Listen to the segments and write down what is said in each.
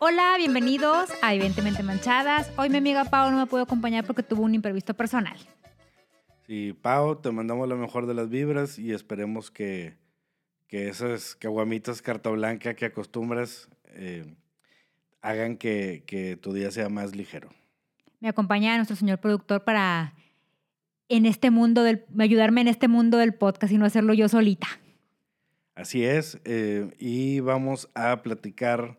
Hola, bienvenidos a Evidentemente Manchadas. Hoy mi amiga Pau no me pudo acompañar porque tuvo un imprevisto personal. Sí, Pau, te mandamos lo mejor de las vibras y esperemos que, que esas caguamitas carta blanca que acostumbras eh, hagan que, que tu día sea más ligero. Me acompaña nuestro señor productor para en este mundo del, ayudarme en este mundo del podcast y no hacerlo yo solita. Así es, eh, y vamos a platicar,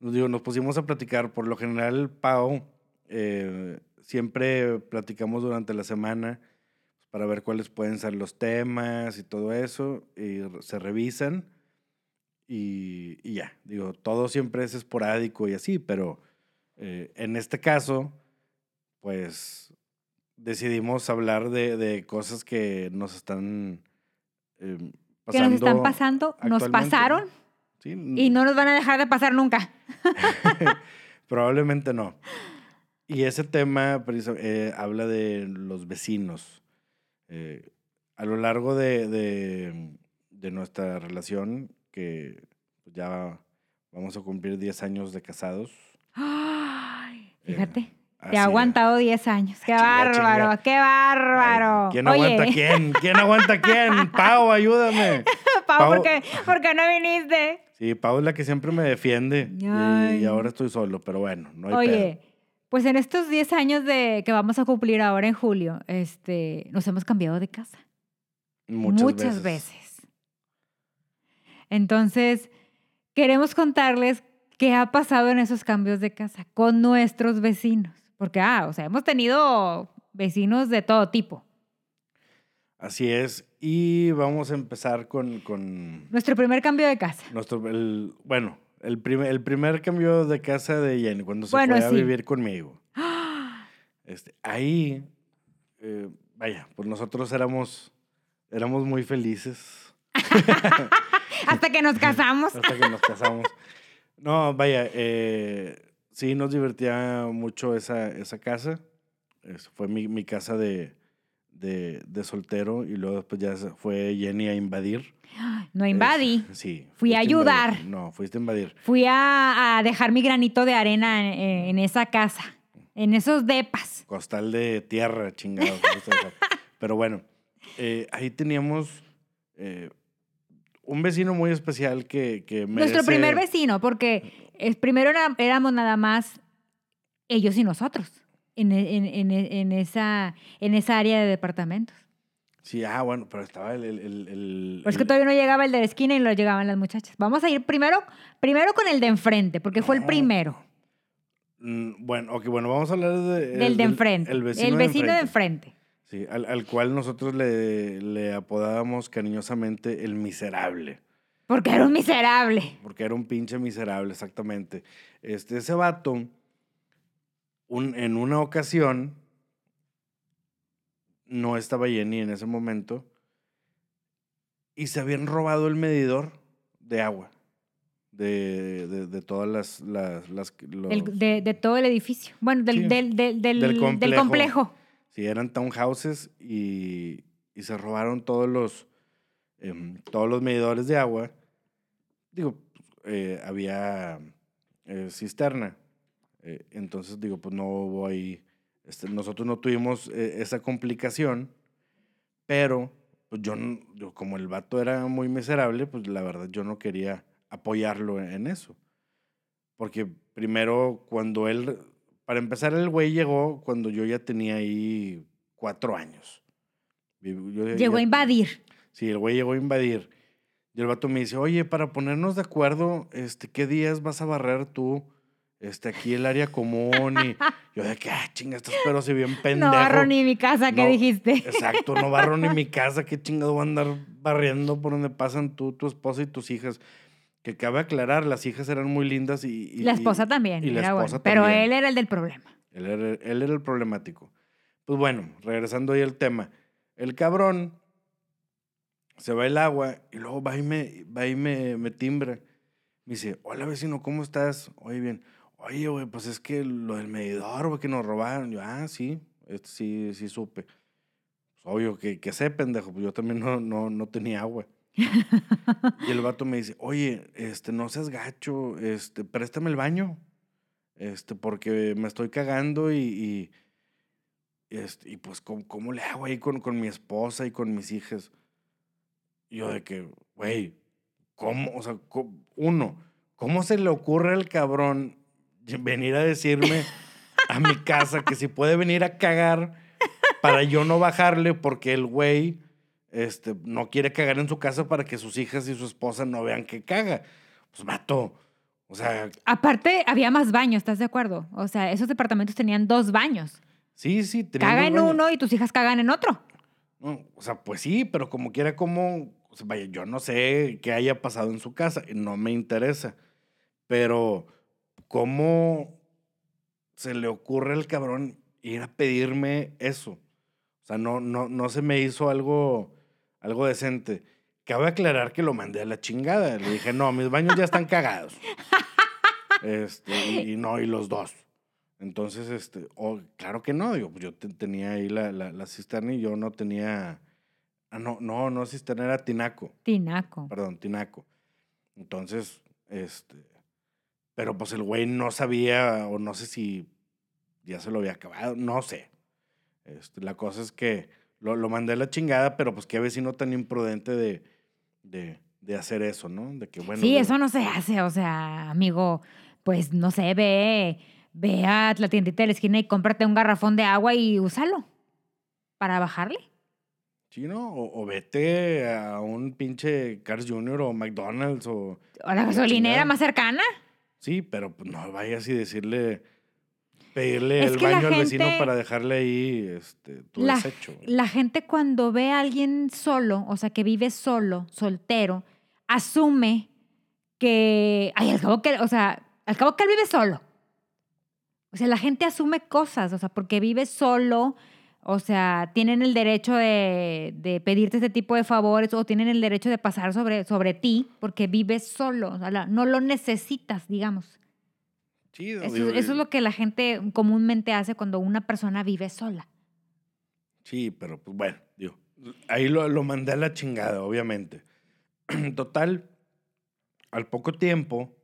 digo, nos pusimos a platicar, por lo general, Pau, eh, siempre platicamos durante la semana para ver cuáles pueden ser los temas y todo eso, y se revisan, y, y ya, digo, todo siempre es esporádico y así, pero eh, en este caso, pues decidimos hablar de, de cosas que nos están eh, que nos están pasando, nos pasaron Sí, y no nos van a dejar de pasar nunca. Probablemente no. Y ese tema eh, habla de los vecinos. Eh, a lo largo de, de- de nuestra relación, que ya vamos a cumplir 10 años de casados. Ay, eh, fíjate, así te ha aguantado 10 años. ¡Qué Chinga, bárbaro! ¡Qué bárbaro! Ay, ¿Quién Oye, aguanta quién? ¿Quién aguanta quién? Pau, ayúdame. Pau, Pau- ¿por qué, por qué no viniste? Sí, Pau es la que siempre me defiende. y- ahora estoy solo, pero bueno, no hay Oye, pues en estos 10 años de, que vamos a cumplir ahora en julio, este, nos hemos cambiado de casa. Muchas, Muchas, veces. veces. Entonces, queremos contarles qué ha pasado en esos cambios de casa con nuestros vecinos. Porque, ah, o sea, hemos tenido vecinos de todo tipo. Así es. Y vamos a empezar con, con Nuestro primer cambio de casa. nuestro, el, bueno, el, primer el primer cambio de casa de Jenny, cuando se Bueno, fue a sí. vivir conmigo. Este, ahí, eh, vaya, pues nosotros éramos, éramos muy felices Hasta que nos casamos. hasta que nos casamos. No, vaya, eh, sí nos divertía mucho esa, esa casa. Fue mi, mi casa de, de, de soltero y luego después ya fue Jenny a invadir. No invadí. Es- sí. Fui a ayudar. No, fuiste a invadir. Fui a, a dejar mi granito de arena en, en esa casa, en esos depas. Costal de tierra, chingado. Pero bueno, eh, ahí teníamos eh, un vecino muy especial que, que Nuestro merece- primer vecino, porque es, primero era- éramos nada más ellos y nosotros en, e- en- en- en esa, en esa área de departamentos. Sí, ah, bueno, pero estaba el... el, el- el- Pues que todavía no llegaba el de la esquina y lo llegaban las muchachas. Vamos a ir primero, primero con el de enfrente, porque fue el No. primero. Mm, Bueno, ok, bueno, vamos a hablar de, Del de enfrente. El vecino, el vecino de enfrente. enfrente. Sí, al, al cual nosotros le, le apodábamos cariñosamente el miserable. Porque era un miserable. Porque era un pinche miserable, exactamente. Este, ese vato, un- en una ocasión, no estaba Jenny en ese momento, y se habían robado el medidor de agua de, de, de todas las... las, las- los- El- de, de todo el edificio. Bueno, del, Sí. del, del, del- Del del complejo. complejo. Sí, eran townhouses y, y se robaron todos los, em, todos los medidores de agua. Digo, eh, había eh, cisterna. Eh, entonces, digo, pues no hubo ahí. este, nosotros no tuvimos esa complicación, pero pues yo, yo, como el vato era muy miserable, pues la verdad yo no quería apoyarlo en, eso. Porque primero, cuando él, para empezar, el güey llegó cuando yo ya tenía ahí cuatro años. Ya- Llegó a invadir. Sí, el güey llegó a invadir. Y el vato me dice, oye, para ponernos de acuerdo, este, ¿qué días vas a barrer tú? Este, aquí el área común y yo de que, ah, chinga, estás pero si bien pendejo. No barro ni mi casa, ¿qué No, dijiste? Exacto, no barro ni mi casa, qué chingado voy a andar barriendo por donde pasan tú, tu esposa y tus hijas. Que cabe aclarar, las hijas eran muy lindas y... y- la esposa también. y la bueno, esposa Pero también. él era el del problema. Él era, él era el problemático. Pues bueno, regresando ahí al tema. El cabrón se va el agua y luego va y me, va y me, me timbra. Me dice, hola vecino, ¿cómo estás? Oye, bien. Oye, güey, pues es que lo del medidor, güey, que nos robaron. Yo, ah, sí. este sí, sí supe. Pues, obvio, que, que sé, pendejo, pues yo también no, no, no tenía agua. y el vato me dice, oye, este, no seas gacho, este, préstame el baño, este, porque me estoy cagando y, y, este, y pues, ¿cómo, ¿cómo, le hago ahí con, con mi esposa y con mis hijas? Y yo de que, güey, ¿cómo? O sea, uno, ¿cómo se le ocurre al cabrón venir a decirme a mi casa que si puede venir a cagar para yo no bajarle porque el güey este, no quiere cagar en su casa para que sus hijas y su esposa no vean que caga. Pues mato. O sea. Aparte, había más baños, ¿estás de acuerdo? O sea, esos departamentos tenían dos baños. Sí, sí, Caga en uno y tus hijas cagan en otro. o sea, pues sí, pero como quiera, como. Vaya, yo no sé qué haya pasado en su casa no me interesa. Pero, ¿cómo se le ocurre al cabrón ir a pedirme eso? O sea, no, no, no se me hizo algo algo decente. Cabe aclarar que lo mandé a la chingada. Le dije, no, mis baños ya están cagados. Este, y, no, y los dos. Entonces, este, oh, claro que no. Yo, yo tenía ahí la, la, cisterna y yo no tenía. Ah, no, no, no cisterna, era tinaco. Tinaco. Perdón, tinaco. Entonces, este. Pero pues el güey no sabía, o no sé si ya se lo había acabado, no sé. Este, la cosa es que lo, lo, mandé a la chingada, pero pues qué vecino tan imprudente de, de, de hacer eso, ¿no? De que, bueno. Sí, eso no se hace, o sea, amigo, pues no sé, ve, ve a la tiendita de la esquina y cómprate un garrafón de agua y úsalo para bajarle. Sí, ¿no? O, vete a un pinche Cars Jr. o McDonald's o... O la gasolinera más cercana. Sí, pero pues no vayas y decirle Pedirle el baño al vecino para dejarle ahí este, tu la, desecho. La gente cuando ve a alguien solo, o sea, que vive solo, soltero, asume que, ay, al cabo que, o sea, al cabo que él vive solo. O sea, la gente asume cosas, o sea, porque vive solo, o sea, tienen el derecho de, de, pedirte este tipo de favores o tienen el derecho de pasar sobre, sobre ti porque vives solo, o sea, no lo necesitas, digamos eso, es lo que la gente comúnmente hace cuando una persona vive sola. Sí, pero pues bueno, digo, ahí lo, lo mandé a la chingada, obviamente. Total, al poco tiempo,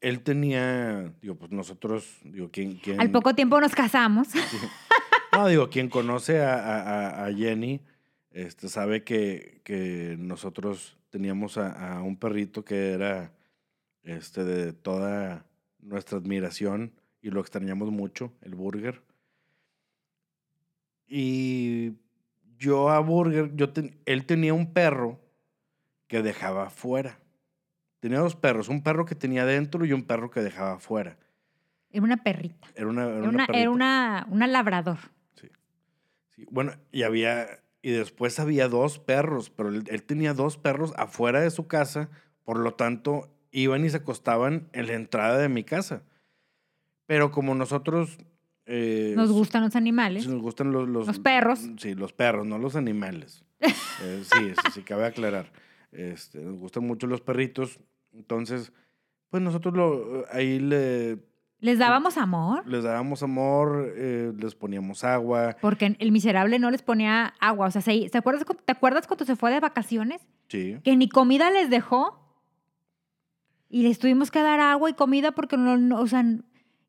él tenía, digo, pues nosotros, digo, ¿quién, quién... Al poco tiempo nos casamos. No, digo, quien conoce a, a, Jenny, este, sabe que, que nosotros teníamos a, a, un perrito que era este, de toda nuestra admiración y lo extrañamos mucho, el Burger. Y yo a Burger, yo él tenía un perro que dejaba fuera. Tenía dos perros, un perro que tenía dentro y un perro que dejaba fuera. Era una perrita. Era una, era una, era una, una, labrador. Sí. Bueno, y había, y después había dos perros, pero él, él, tenía dos perros afuera de su casa, por lo tanto, iban y se acostaban en la entrada de mi casa. Pero como nosotros... Eh, nos gustan los animales. Nos gustan los, los, perros. Sí, los perros, no los animales. Eh, sí, sí, sí, cabe aclarar. Este, nos gustan mucho los perritos. Entonces, pues nosotros lo, ahí le... ¿Les dábamos amor? Les dábamos amor, eh, les poníamos agua. Porque el miserable no les ponía agua. O sea, ¿te acuerdas, ¿te acuerdas cuando se fue de vacaciones? Sí. Que ni comida les dejó y les tuvimos que dar agua y comida porque no, o sea,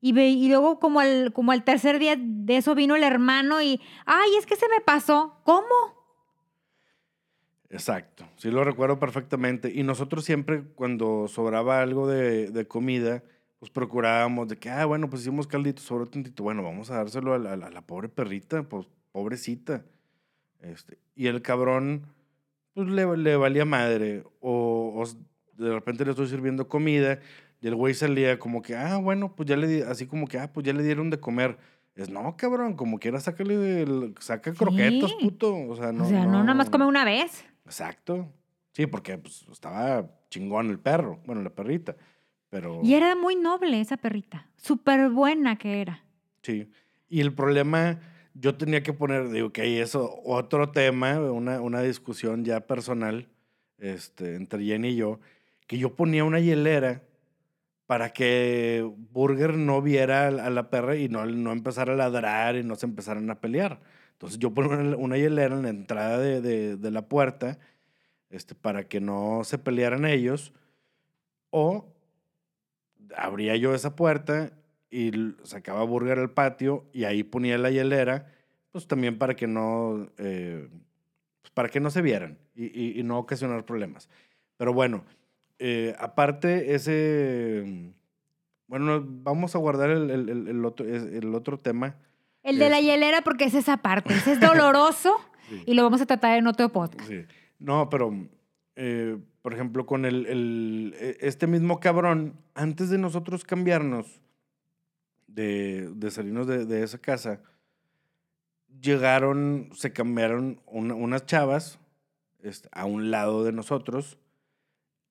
y, y luego como al, como al tercer día de eso vino el hermano y, ay, es que se me pasó. ¿Cómo? Exacto, sí lo recuerdo perfectamente. Y nosotros siempre cuando sobraba algo de, de comida, pues procurábamos de que, ah, bueno, pues hicimos caldito, sobró tantito, bueno, vamos a dárselo a la, la pobre perrita, pues pobrecita. Este, y el cabrón, pues le, le valía madre. O, o de repente le estoy sirviendo comida y el güey salía como que, ah, bueno, pues ya le di, así como que, ah, pues ya le dieron de comer. Es, no, cabrón, como quiera, sácale, de, saca croquetos, puto. O sea, no. O sea, no, nada más come una vez. Exacto. Sí, porque pues, estaba chingón el perro, bueno, la perrita. Pero... Y era muy noble esa perrita. Súper buena que era. Sí. Y el problema, yo tenía que poner, digo, que eso, otro tema, una, una discusión ya personal este, entre Jenny y yo, que yo ponía una hielera para que Burger no viera a la- a la perra y no, no empezara a ladrar y no se empezaran a pelear. Entonces yo pongo una, una hielera en la entrada de, de- de la puerta este, para que no se pelearan ellos. O abría yo esa puerta y sacaba Burger al patio y ahí ponía la hielera, pues también para que no, eh, pues, para que no se vieran y, y- y no ocasionar problemas. Pero bueno, eh, aparte ese, bueno, vamos a guardar el, el- el- otro, el otro tema. El de la Es- hielera porque es esa parte. Ese es doloroso Sí. y lo vamos a tratar en otro podcast. Sí. No, pero, eh, por ejemplo, con el, el- e- este mismo cabrón, antes de nosotros cambiarnos, de, de salirnos de, de esa casa, llegaron, se cambiaron una- unas chavas este, a un lado de nosotros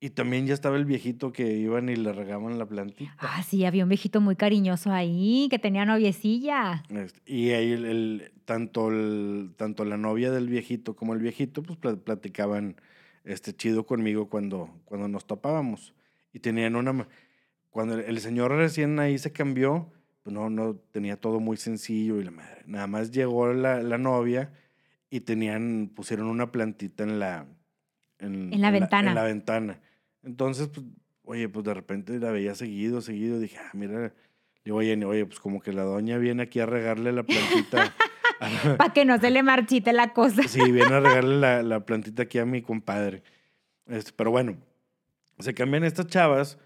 y también ya estaba el viejito que iban y le regaban la plantita. Ah, sí, había un viejito muy cariñoso ahí que tenía noviecilla. Este, y ahí el, el- tanto, el, tanto la novia del viejito como el viejito, pues pla- platicaban este, chido conmigo cuando, cuando nos topábamos. Y tenían una... Cuando el, el señor recién ahí se cambió, pues no, no, tenía todo muy sencillo y la madre. Nada más llegó la, la novia y tenían, pusieron una plantita en la... En la ventana. en la ventana. Entonces, pues, oye, pues de repente la veía seguido, seguido. Dije, ah, mira, le digo, oye, oye, pues como que la doña viene aquí a regarle la plantita. Para que no se le marchite la cosa. sí, viene a regarle la, la plantita aquí a mi compadre. Este, pero bueno, se cambian estas chavas,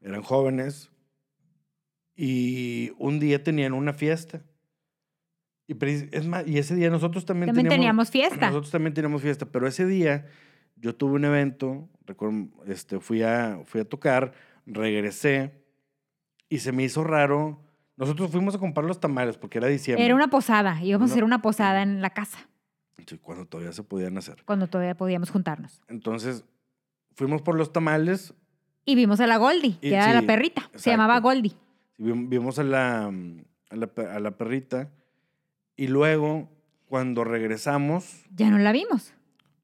eran jóvenes, y un día tenían una fiesta. Y, es más, y ese día nosotros también, También teníamos fiesta. Nosotros también teníamos fiesta, pero ese día yo tuve un evento, recuerdo, este, fui, a, fui a tocar, regresé y se me hizo raro. Nosotros fuimos a comprar los tamales porque era diciembre. Era una posada. Íbamos a No. hacer una posada en la casa Sí, cuando todavía se podían hacer. cuando todavía podíamos juntarnos. Entonces, fuimos por los tamales, Y vimos a la Goldie, Y- que era la sí, perrita. Se exacto. llamaba Goldie. vim- vimos a la, a la, a la perrita, y luego, cuando regresamos, Ya no la vimos.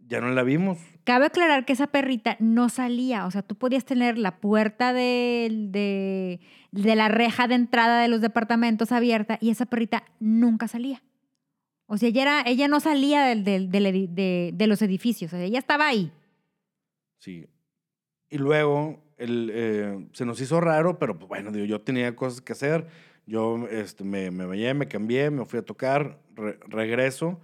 Ya no la vimos. Cabe aclarar que esa perrita no salía. O sea, tú podías tener la puerta de, de, de la reja de entrada de los departamentos abierta y esa perrita nunca salía. O sea, ella, era, ella no salía del, del- del edi- de, de los edificios. O sea, ella estaba ahí. Sí. Y luego, el, eh, se nos hizo raro, pero pues, bueno, digo, yo tenía cosas que hacer. Yo este, me, me bañé, me cambié, me fui a tocar, re- regreso,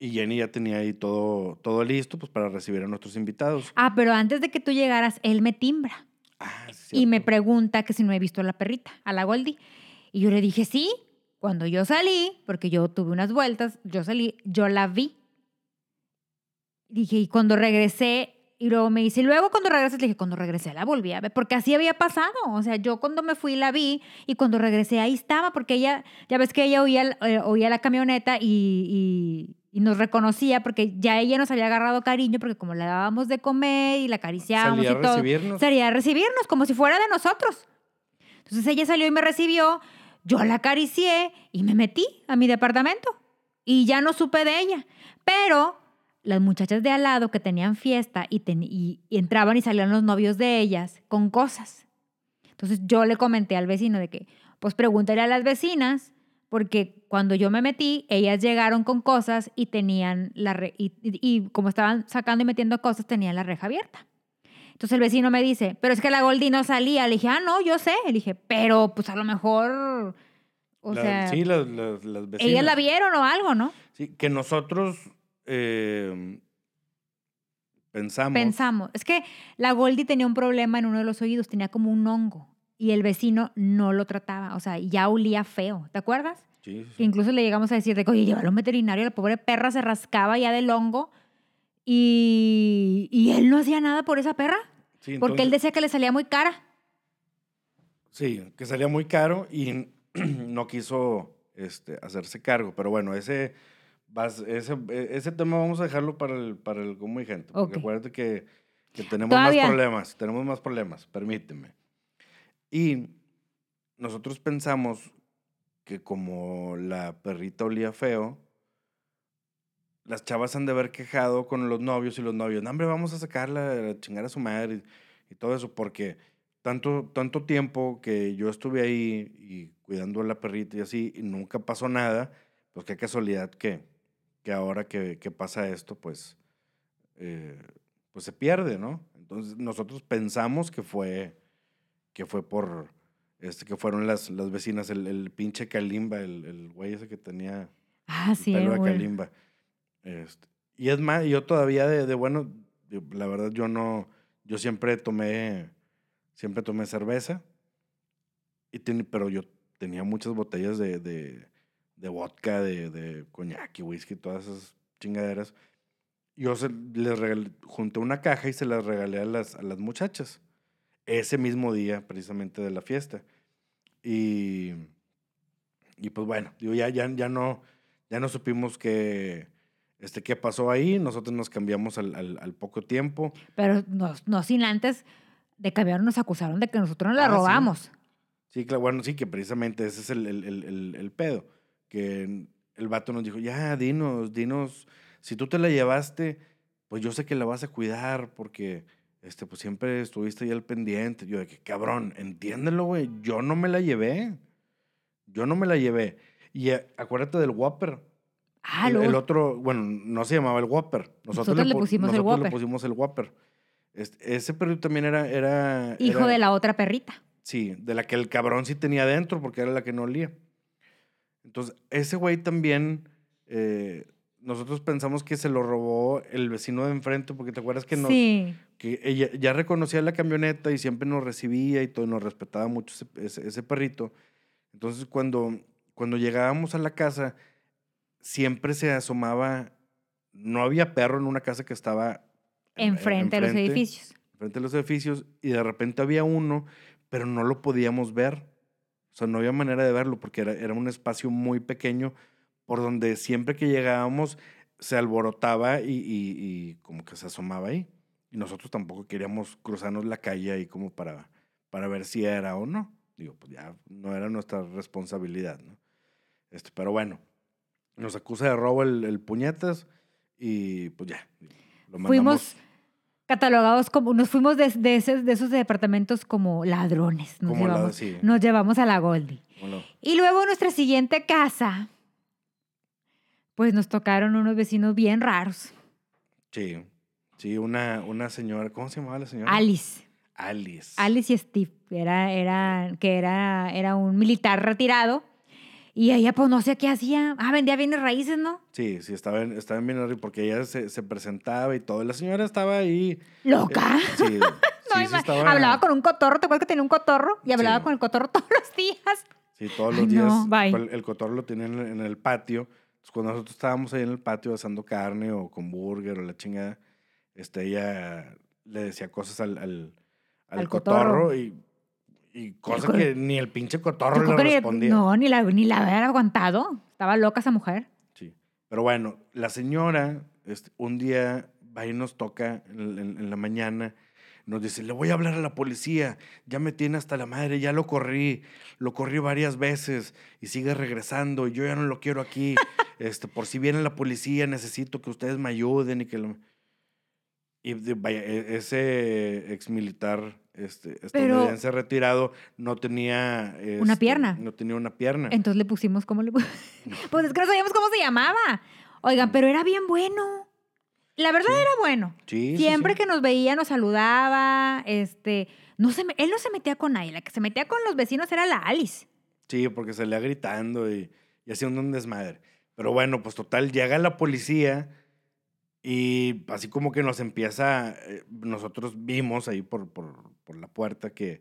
y Jenny ya tenía ahí todo, todo listo pues, para recibir a nuestros invitados. Ah, pero antes de que tú llegaras, él me timbra. Ah, y me pregunta que si no he visto a la perrita, a la Goldie. Y yo le dije, sí, cuando yo salí, porque yo tuve unas vueltas, yo salí, yo la vi. Dije, y cuando regresé, y luego me dice, y luego cuando regresas, le dije, cuando regresé la volví a ver, porque así había pasado. O sea, yo cuando me fui la vi, y cuando regresé ahí estaba, porque ella, ya ves que ella oía, eh, oía la camioneta y, y- y nos reconocía, porque ya ella nos había agarrado cariño, porque como la dábamos de comer y la acariciábamos Salía y a todo recibirnos. salía a recibirnos como si fuera de nosotros. Entonces ella salió y me recibió, yo la acaricié y me metí a mi departamento y ya no supe de ella. Pero las muchachas de al lado que tenían fiesta y, ten- y- y entraban y salían los novios de ellas con cosas. Entonces yo le comenté al vecino de que, pues pregúntale a las vecinas, porque cuando yo me metí, ellas llegaron con cosas y tenían la re- y, y- y como estaban sacando y metiendo cosas, tenían la reja abierta. Entonces el vecino me dice, pero es que la Goldie no salía. Le dije, ah, no, yo sé. Le dije, pero pues a lo mejor, o La- sea, sí, las, las, las vecinas. ellas la vieron o algo, ¿no? Sí, que nosotros eh, pensamos. Pensamos. Es que la Goldie tenía un problema en uno de los oídos, tenía como un hongo. Y el vecino no lo trataba, o sea, ya olía feo, ¿te acuerdas? Sí, sí, incluso le llegamos a decir de que, oye, llévalo a un veterinario, la pobre perra se rascaba ya del hongo y, y él no hacía nada por esa perra, Sí, porque él decía que le salía muy cara. Sí, que salía muy caro y no quiso este, hacerse cargo. Pero bueno, ese, ese, ese tema vamos a dejarlo para el, para el común y gente. Porque Ok. acuérdate que, que tenemos Todavía. más problemas. Tenemos más problemas, permíteme. Y nosotros pensamos que como la perrita olía feo, las chavas han de haber quejado con los novios y los novios, no, hombre, vamos a sacarla, a chingar a su madre y, y todo eso, porque tanto, tanto tiempo que yo estuve ahí y cuidando a la perrita y así, y nunca pasó nada, pues qué casualidad que, que ahora que, que pasa esto, pues, eh, pues se pierde, ¿no? Entonces nosotros pensamos que fue, que fue por, este, que fueron las, las vecinas, el, el pinche Kalimba, el, el güey ese que tenía Ah, sí, pelo de güey. Kalimba. Este, y es más, yo todavía de, de bueno, la verdad yo no, yo siempre tomé, siempre tomé cerveza, y ten- pero yo tenía muchas botellas de, de, de vodka, de, de coñac y whisky, todas esas chingaderas. Yo se, les regalé, junté una caja y se las regalé a las, a las muchachas. Ese mismo día, precisamente de la fiesta. Y, y pues bueno, digo, ya, ya, ya no, ya no supimos qué, este, qué pasó ahí. Nosotros nos cambiamos al, al, al poco tiempo. Pero no, no sin antes de cambiar nos acusaron de que nosotros nos la Ah, robamos. Sí, claro, bueno, sí, que precisamente ese es el, el, el, el- el pedo. Que el vato nos dijo, ya, dinos, dinos, si tú te la llevaste, pues yo sé que la vas a cuidar porque, este, pues siempre estuviste ahí al pendiente. Yo de que, cabrón, entiéndelo, güey, yo no me la llevé. Yo no me la llevé. Y eh, acuérdate del Whopper. Ah, el, luego- el otro, bueno, no se llamaba el Whopper. Nosotros, Nosotros le pu- pusimos el nosotros Whopper. le pusimos el Whopper. Este, ese perrito también era... era hijo era- de la otra perrita. Sí, de la que el cabrón sí tenía dentro, porque era la que no olía. Entonces, ese güey también, eh, nosotros pensamos que se lo robó el vecino de enfrente, porque te acuerdas que, nos, Sí. que ella ya reconocía la camioneta y siempre nos recibía y todo, nos respetaba mucho ese, ese- ese perrito. Entonces, cuando, cuando llegábamos a la casa, siempre se asomaba, no había perro en una casa que estaba en- Enfrente de los enfrente edificios. frente a los edificios y de repente había uno, pero no lo podíamos ver. O sea, no había manera de verlo porque era, era un espacio muy pequeño por donde siempre que llegábamos se alborotaba y, y- y como que se asomaba ahí. Y nosotros tampoco queríamos cruzarnos la calle ahí como para, para ver si era o no. Digo, pues ya no era nuestra responsabilidad, ¿no? Este, pero bueno, nos acusa de robo el, el puñetas y pues ya. Lo mandamos. Fuimos catalogados como, nos fuimos de, de esos, de esos departamentos como ladrones. Nos, Como la- llevamos, sí. nos llevamos a la Goldie. ¿cómo no? Y luego nuestra siguiente casa, pues nos tocaron unos vecinos bien raros. Sí, sí, una, una señora, ¿cómo se llamaba la señora? Alice. Alice. Alice y Steve, era, era, que era, era un militar retirado. Y ella, pues no sé qué hacía. Ah, vendía bienes raíces, ¿no? Sí, sí, estaba en, estaba en bien arriba porque ella se, se presentaba y todo. La señora estaba ahí. Loca. eh, sí, sí, No, sí ima- estaba- Hablaba con un cotorro, ¿te acuerdas que tenía un cotorro? Y hablaba Sí. con el cotorro todos los días. Sí, todos Ay, los días. no, bye. El, el cotorro lo tenía en el patio. Entonces, cuando nosotros estábamos ahí en el patio asando carne o con burger o la chingada, este, ella le decía cosas al, al, al Al cotorro, cotorro. y, y cosas co- que ni el pinche cotorro le que respondía. no, ni la, ni la había aguantado. Estaba loca esa mujer. Sí. Pero bueno, la señora este, un día va y nos toca en, en- en la mañana. Nos dice, le voy a hablar a la policía. Ya me tiene hasta la madre, ya lo corrí. Lo corrí varias veces y sigue regresando. Y yo ya no lo quiero aquí. este, por si viene la policía, necesito que ustedes me ayuden y que lo... Y vaya, e- ese ex militar este, Pero- estadounidense retirado no tenía... Una este, pierna. No tenía una pierna. Entonces le pusimos, ¿cómo le pu- Pues es que no sabíamos cómo se llamaba. Oigan, pero era bien bueno. La verdad Sí. era bueno. Sí, sí, Siempre sí. que nos veía nos saludaba, este, no se me- él no se metía con nadie, la que se metía con los vecinos era la Alice. Sí, porque salía gritando y, y haciendo un desmadre. Pero bueno, pues total, llega la policía y así como que nos empieza, eh, nosotros vimos ahí por, por, por la puerta que,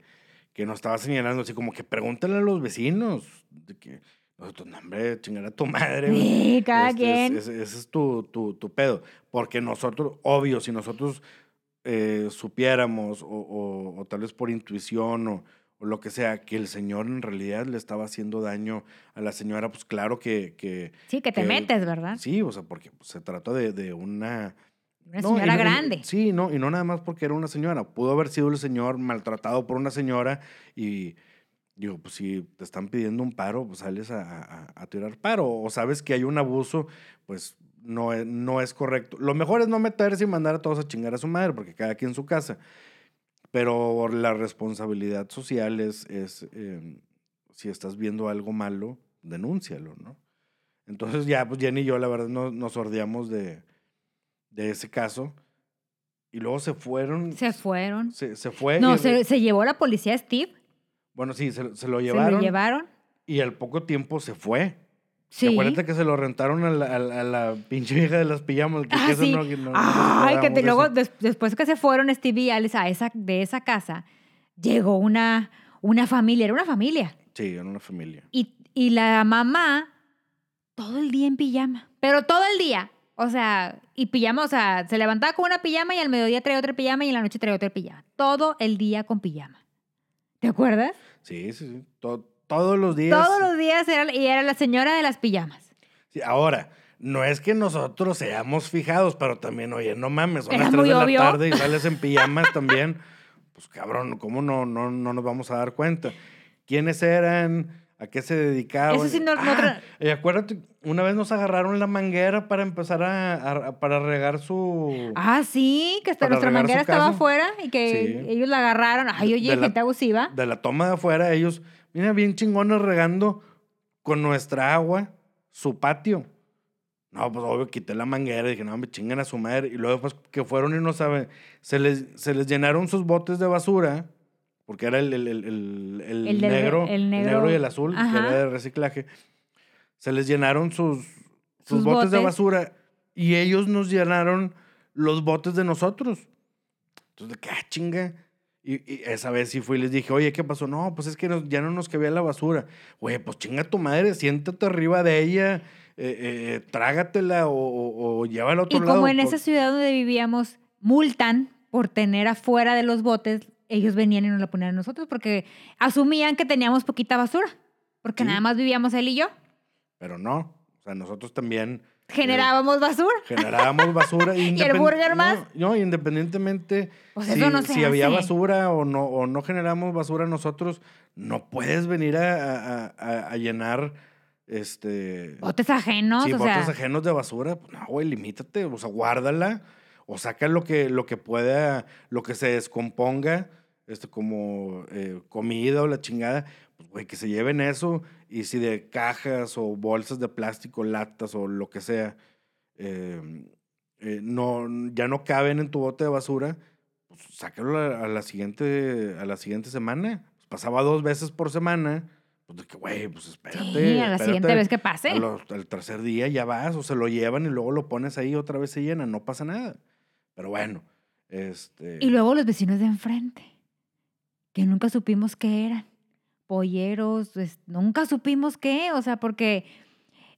que nos estaba señalando, así como que pregúntale a los vecinos. De que nosotros, no, hombre, chingar a tu madre. güey". Sí, cada Este, quien. es- Ese es tu, tu, tu pedo. Porque nosotros, obvio, si nosotros eh, supiéramos, o, o- o tal vez por intuición o, o lo que sea, que el señor en realidad le estaba haciendo daño a la señora, pues claro que, que sí, que te que- metes, ¿verdad? sí, o sea, porque pues, se trata de, de una... Una no, señora no- y- grande. sí, no, y no nada más porque era una señora. Pudo haber sido el señor maltratado por una señora y digo, pues si te están pidiendo un paro, pues sales a, a- a tirar paro. O sabes que hay un abuso, pues no es, no es correcto. Lo mejor es no meterse y mandar a todos a chingar a su madre, porque cada quien en su casa. Pero la responsabilidad social es, es em, si estás viendo algo malo, denúncialo, ¿no? Entonces ya, pues Jenny y yo, la verdad, no- nos sordeamos de, de ese caso. Y luego se fueron. Se fueron. Se, se fue. No, se, se llevó la policía Steve. Bueno, sí, se, se lo Se llevaron. lo llevaron. Y al poco tiempo se fue. Sí. Acuérdate que se lo rentaron a la, a la- a la pinche vieja de las pijamas. Que, Ah, que eso sí. no- que no- no Ay, que te- luego, des- después que se fueron Steve y Alice a esa, de esa casa, llegó una, una familia, era una familia. Sí, en una familia. Y, y la mamá todo el día en pijama, pero todo el día. O sea, y pijama, o sea, se levantaba con una pijama y al mediodía traía otra pijama y en la noche traía otra pijama. Todo el día con pijama. ¿Te acuerdas? Sí, sí, sí. To- todos los días. Todos los días era, y era la señora de las pijamas. Sí, ahora, no es que nosotros seamos fijados, pero también, oye, no mames, son Era las 3 muy de la tarde y sales en pijamas también. Pues cabrón, ¿cómo no, no, no nos vamos a dar cuenta? ¿Quiénes eran? ¿A qué se dedicaban? Eso sí no- no Ah, y acuérdate, una vez nos agarraron la manguera para empezar a, a- para regar su... Ah, sí, que hasta nuestra manguera estaba afuera y que Sí. ellos la agarraron. Ay, oye, De la- gente abusiva. de la toma de afuera, ellos, mira, bien chingones regando con nuestra agua su patio. No, pues obvio, quité la manguera y dije, no, me chingan a su madre. Y luego, pues, que fueron y no saben, se les, se les llenaron sus botes de basura, porque era el, el, el, el- del- negro, el negro. negro y el azul, que Ajá. era de reciclaje. Se les llenaron sus, sus, Sus botes, de botes. basura y ellos nos llenaron los botes de nosotros. Entonces, de que, ah, chinga. Y, y esa vez sí fui y les dije, oye, ¿qué pasó? No, pues es que nos- ya no nos cabía la basura. Oye, pues chinga tu madre, siéntate arriba de ella, eh, eh, trágatela o, o, o llévala a otro Y lado. como en por- esa ciudad donde vivíamos, multan por tener afuera de los botes, ellos venían y nos la ponían a nosotros porque asumían que teníamos poquita basura. Porque Sí. nada más vivíamos él y yo. Pero no, o sea, nosotros también Generábamos basura. generábamos basura. ¿Y el burger no, más? No, independientemente Pues si, no si había basura o no, o no generamos basura nosotros, no puedes venir a, a- a- a llenar este Botes ajenos, sí, o botes sea. ajenos de basura. Pues, no, güey, limítate, o sea, guárdala o saca lo que, lo que pueda, lo que se descomponga, este, como eh, comida o la chingada, pues, güey, que se lleven eso. Y si de cajas o bolsas de plástico, latas o lo que sea, eh, eh, no, ya no caben en tu bote de basura, pues sácalo a, a la siguiente, a la siguiente semana. Pues, pasaba dos veces por semana. Pues de que, güey, pues espérate. Sí, a la siguiente espérate. vez que pase. Lo- al tercer día ya vas, o se lo llevan y luego lo pones ahí otra vez se llena, no pasa nada. Pero bueno, este. Y luego los vecinos de enfrente, que nunca supimos qué eran. Polleros, pues, nunca supimos qué, o sea, porque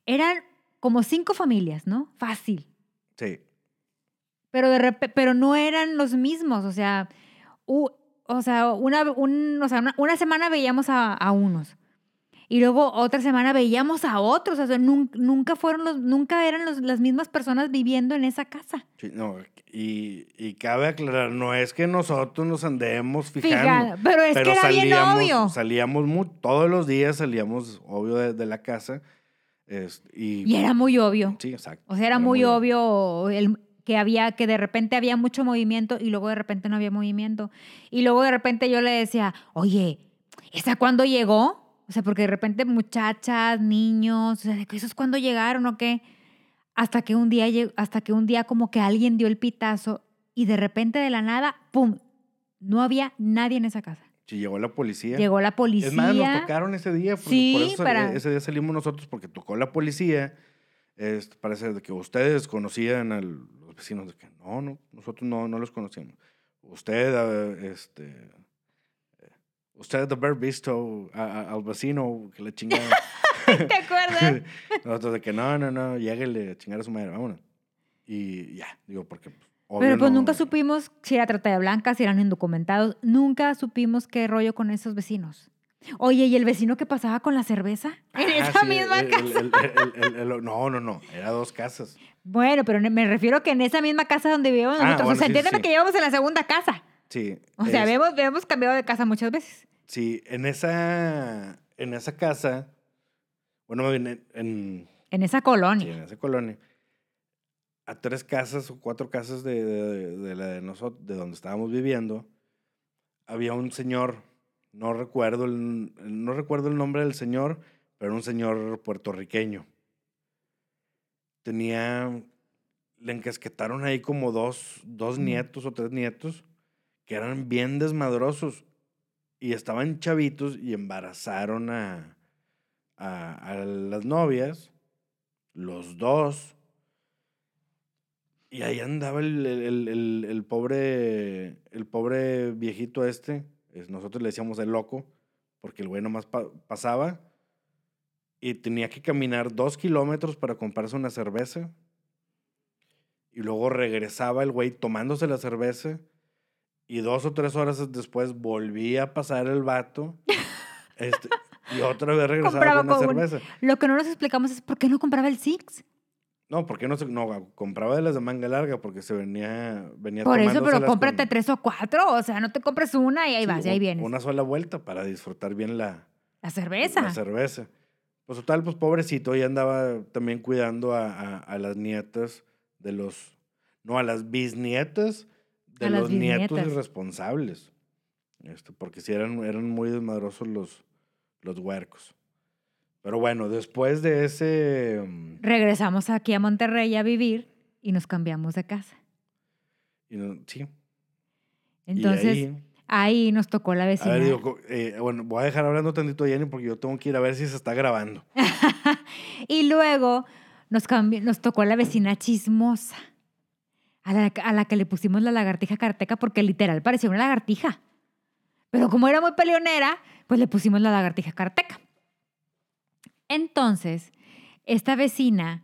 eran como cinco familias, ¿no? Fácil. Sí. Pero, de repe- pero no eran los mismos, o sea, u- o sea, una, un- o sea, una, una semana veíamos a, a unos y luego otra semana veíamos a otros, o sea, nun- nunca fueron los, nunca eran los- las mismas personas viviendo en esa casa. sí, no, y, y cabe aclarar, no es que nosotros nos andemos fijando. Fija- pero es que era bien salíamos, obvio. salíamos mu- todos los días salíamos, obvio, de, de la casa. es- y, Y era muy obvio. Sí, exacto. O sea, era muy obvio el, que había, que de repente había mucho movimiento y luego de repente no había movimiento. Y luego de repente yo le decía, oye, ¿esa cuándo llegó? O sea, porque de repente muchachas, niños, o sea, ¿de que ¿esos cuándo llegaron o qué? Hasta que un día, hasta que un día como que alguien dio el pitazo y de repente de la nada, ¡pum! No había nadie en esa casa. Sí, llegó la policía. Llegó la policía. Es más, nos tocaron ese día. Sí, por eso para- ese día salimos nosotros porque tocó la policía. Parece que ustedes conocían a los vecinos. De que no, no, nosotros no, no los conocíamos. Usted, este, eh, usted de haber visto a- a- al vecino que le chingaba. ¿Te acuerdas? nosotros de que no, no, no, lléguele a chingar a su madre, vámonos. Y ya, digo, porque pues, obvio Pero pues no- nunca supimos si era trata de blancas, si eran indocumentados. Nunca supimos qué rollo con esos vecinos. Oye, ¿y el vecino que pasaba con la cerveza? En Ah, esa sí, misma el- casa. el- el- no, no, no, era dos casas. Bueno, pero me refiero que en esa misma casa donde vivíamos Ah, nosotros. bueno, o sea, sí, entiéndeme sí. que llevamos en la segunda casa. Sí. O sea, es- habíamos, habíamos cambiado de casa muchas veces. Sí, en esa, en esa casa, bueno, en, en, En esa sí, colonia. en esa colonia, a tres casas o cuatro casas de, de, de la de nosotros, de donde estábamos viviendo, había un señor, no recuerdo el, no recuerdo el nombre del señor, pero era un señor puertorriqueño. Tenía, le encasquetaron ahí como dos, dos nietos o tres nietos que eran bien desmadrosos y estaban chavitos y embarazaron a, a, las novias, los dos. Y ahí andaba el, el- el- el pobre, el pobre viejito este, es- nosotros le decíamos el loco, porque el güey nomás pa- pasaba y tenía que caminar dos kilómetros para comprarse una cerveza. Y luego regresaba el güey tomándose la cerveza. Y dos o tres horas después volvía a pasar el vato. este, y otra vez regresaba con una con un- cerveza. Lo que no nos explicamos es por qué no compraba el Six. No, porque no se, no, compraba de las de manga larga porque se venía, venía Por eso, pero cómprate con- tres o cuatro. O sea, no te compres una y ahí sí, vas, y ahí un- vienes. Una sola vuelta para disfrutar bien la, La cerveza. la cerveza. Pues total, pues pobrecito, y andaba también cuidando a, a- a las nietas de los, no, a las bisnietas de los nietos irresponsables. Este, porque sí eran, eran muy desmadrosos los, los huercos. Pero bueno, después de ese... mm, Regresamos aquí a Monterrey a vivir y nos cambiamos de casa. y no- sí. y Entonces, ahí- ahí, nos tocó la A vecina. ver, digo, co- eh, bueno, voy a dejar hablando tantito a Jenny porque yo tengo que ir a ver si se está grabando. y luego nos, nos tocó la vecina chismosa, a la, que le pusimos la lagartija carteca porque literal parecía una lagartija. Pero como era muy peleonera, pues le pusimos la lagartija carteca. Entonces, esta vecina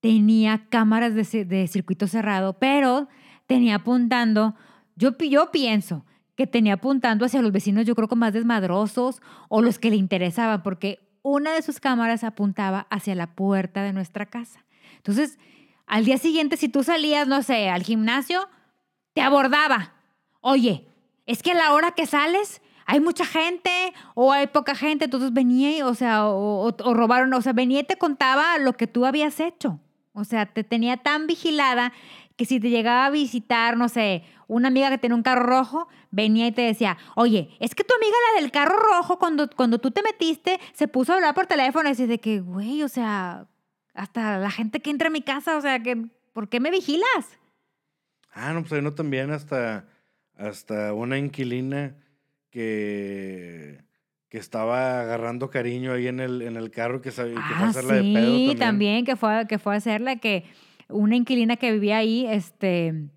tenía cámaras de, de circuito cerrado, pero tenía apuntando, yo, yo pienso que tenía apuntando hacia los vecinos, yo creo que más desmadrosos o los que le interesaban, porque una de sus cámaras apuntaba hacia la puerta de nuestra casa. Entonces, al día siguiente, si tú salías, no sé, al gimnasio, te abordaba. Oye, es que a la hora que sales hay mucha gente o hay poca gente, entonces venía, o sea, o robaron, o sea, venía y te contaba lo que tú habías hecho. O sea, te tenía tan vigilada que si te llegaba a visitar, no sé, una amiga que tenía un carro rojo, venía y te decía, oye, es que tu amiga la del carro rojo, cuando, cuando tú te metiste, se puso a hablar por teléfono y decía de que, güey, o sea, hasta la gente que entra a mi casa, o sea, que, ¿por qué me vigilas? Ah, no, pues ahí no también hasta, hasta una inquilina que, que estaba agarrando cariño ahí en el, en el carro que, que fue a Ah, hacerla sí, de pedo también. también, que fue, que fue a hacerla, que una inquilina que vivía ahí, este,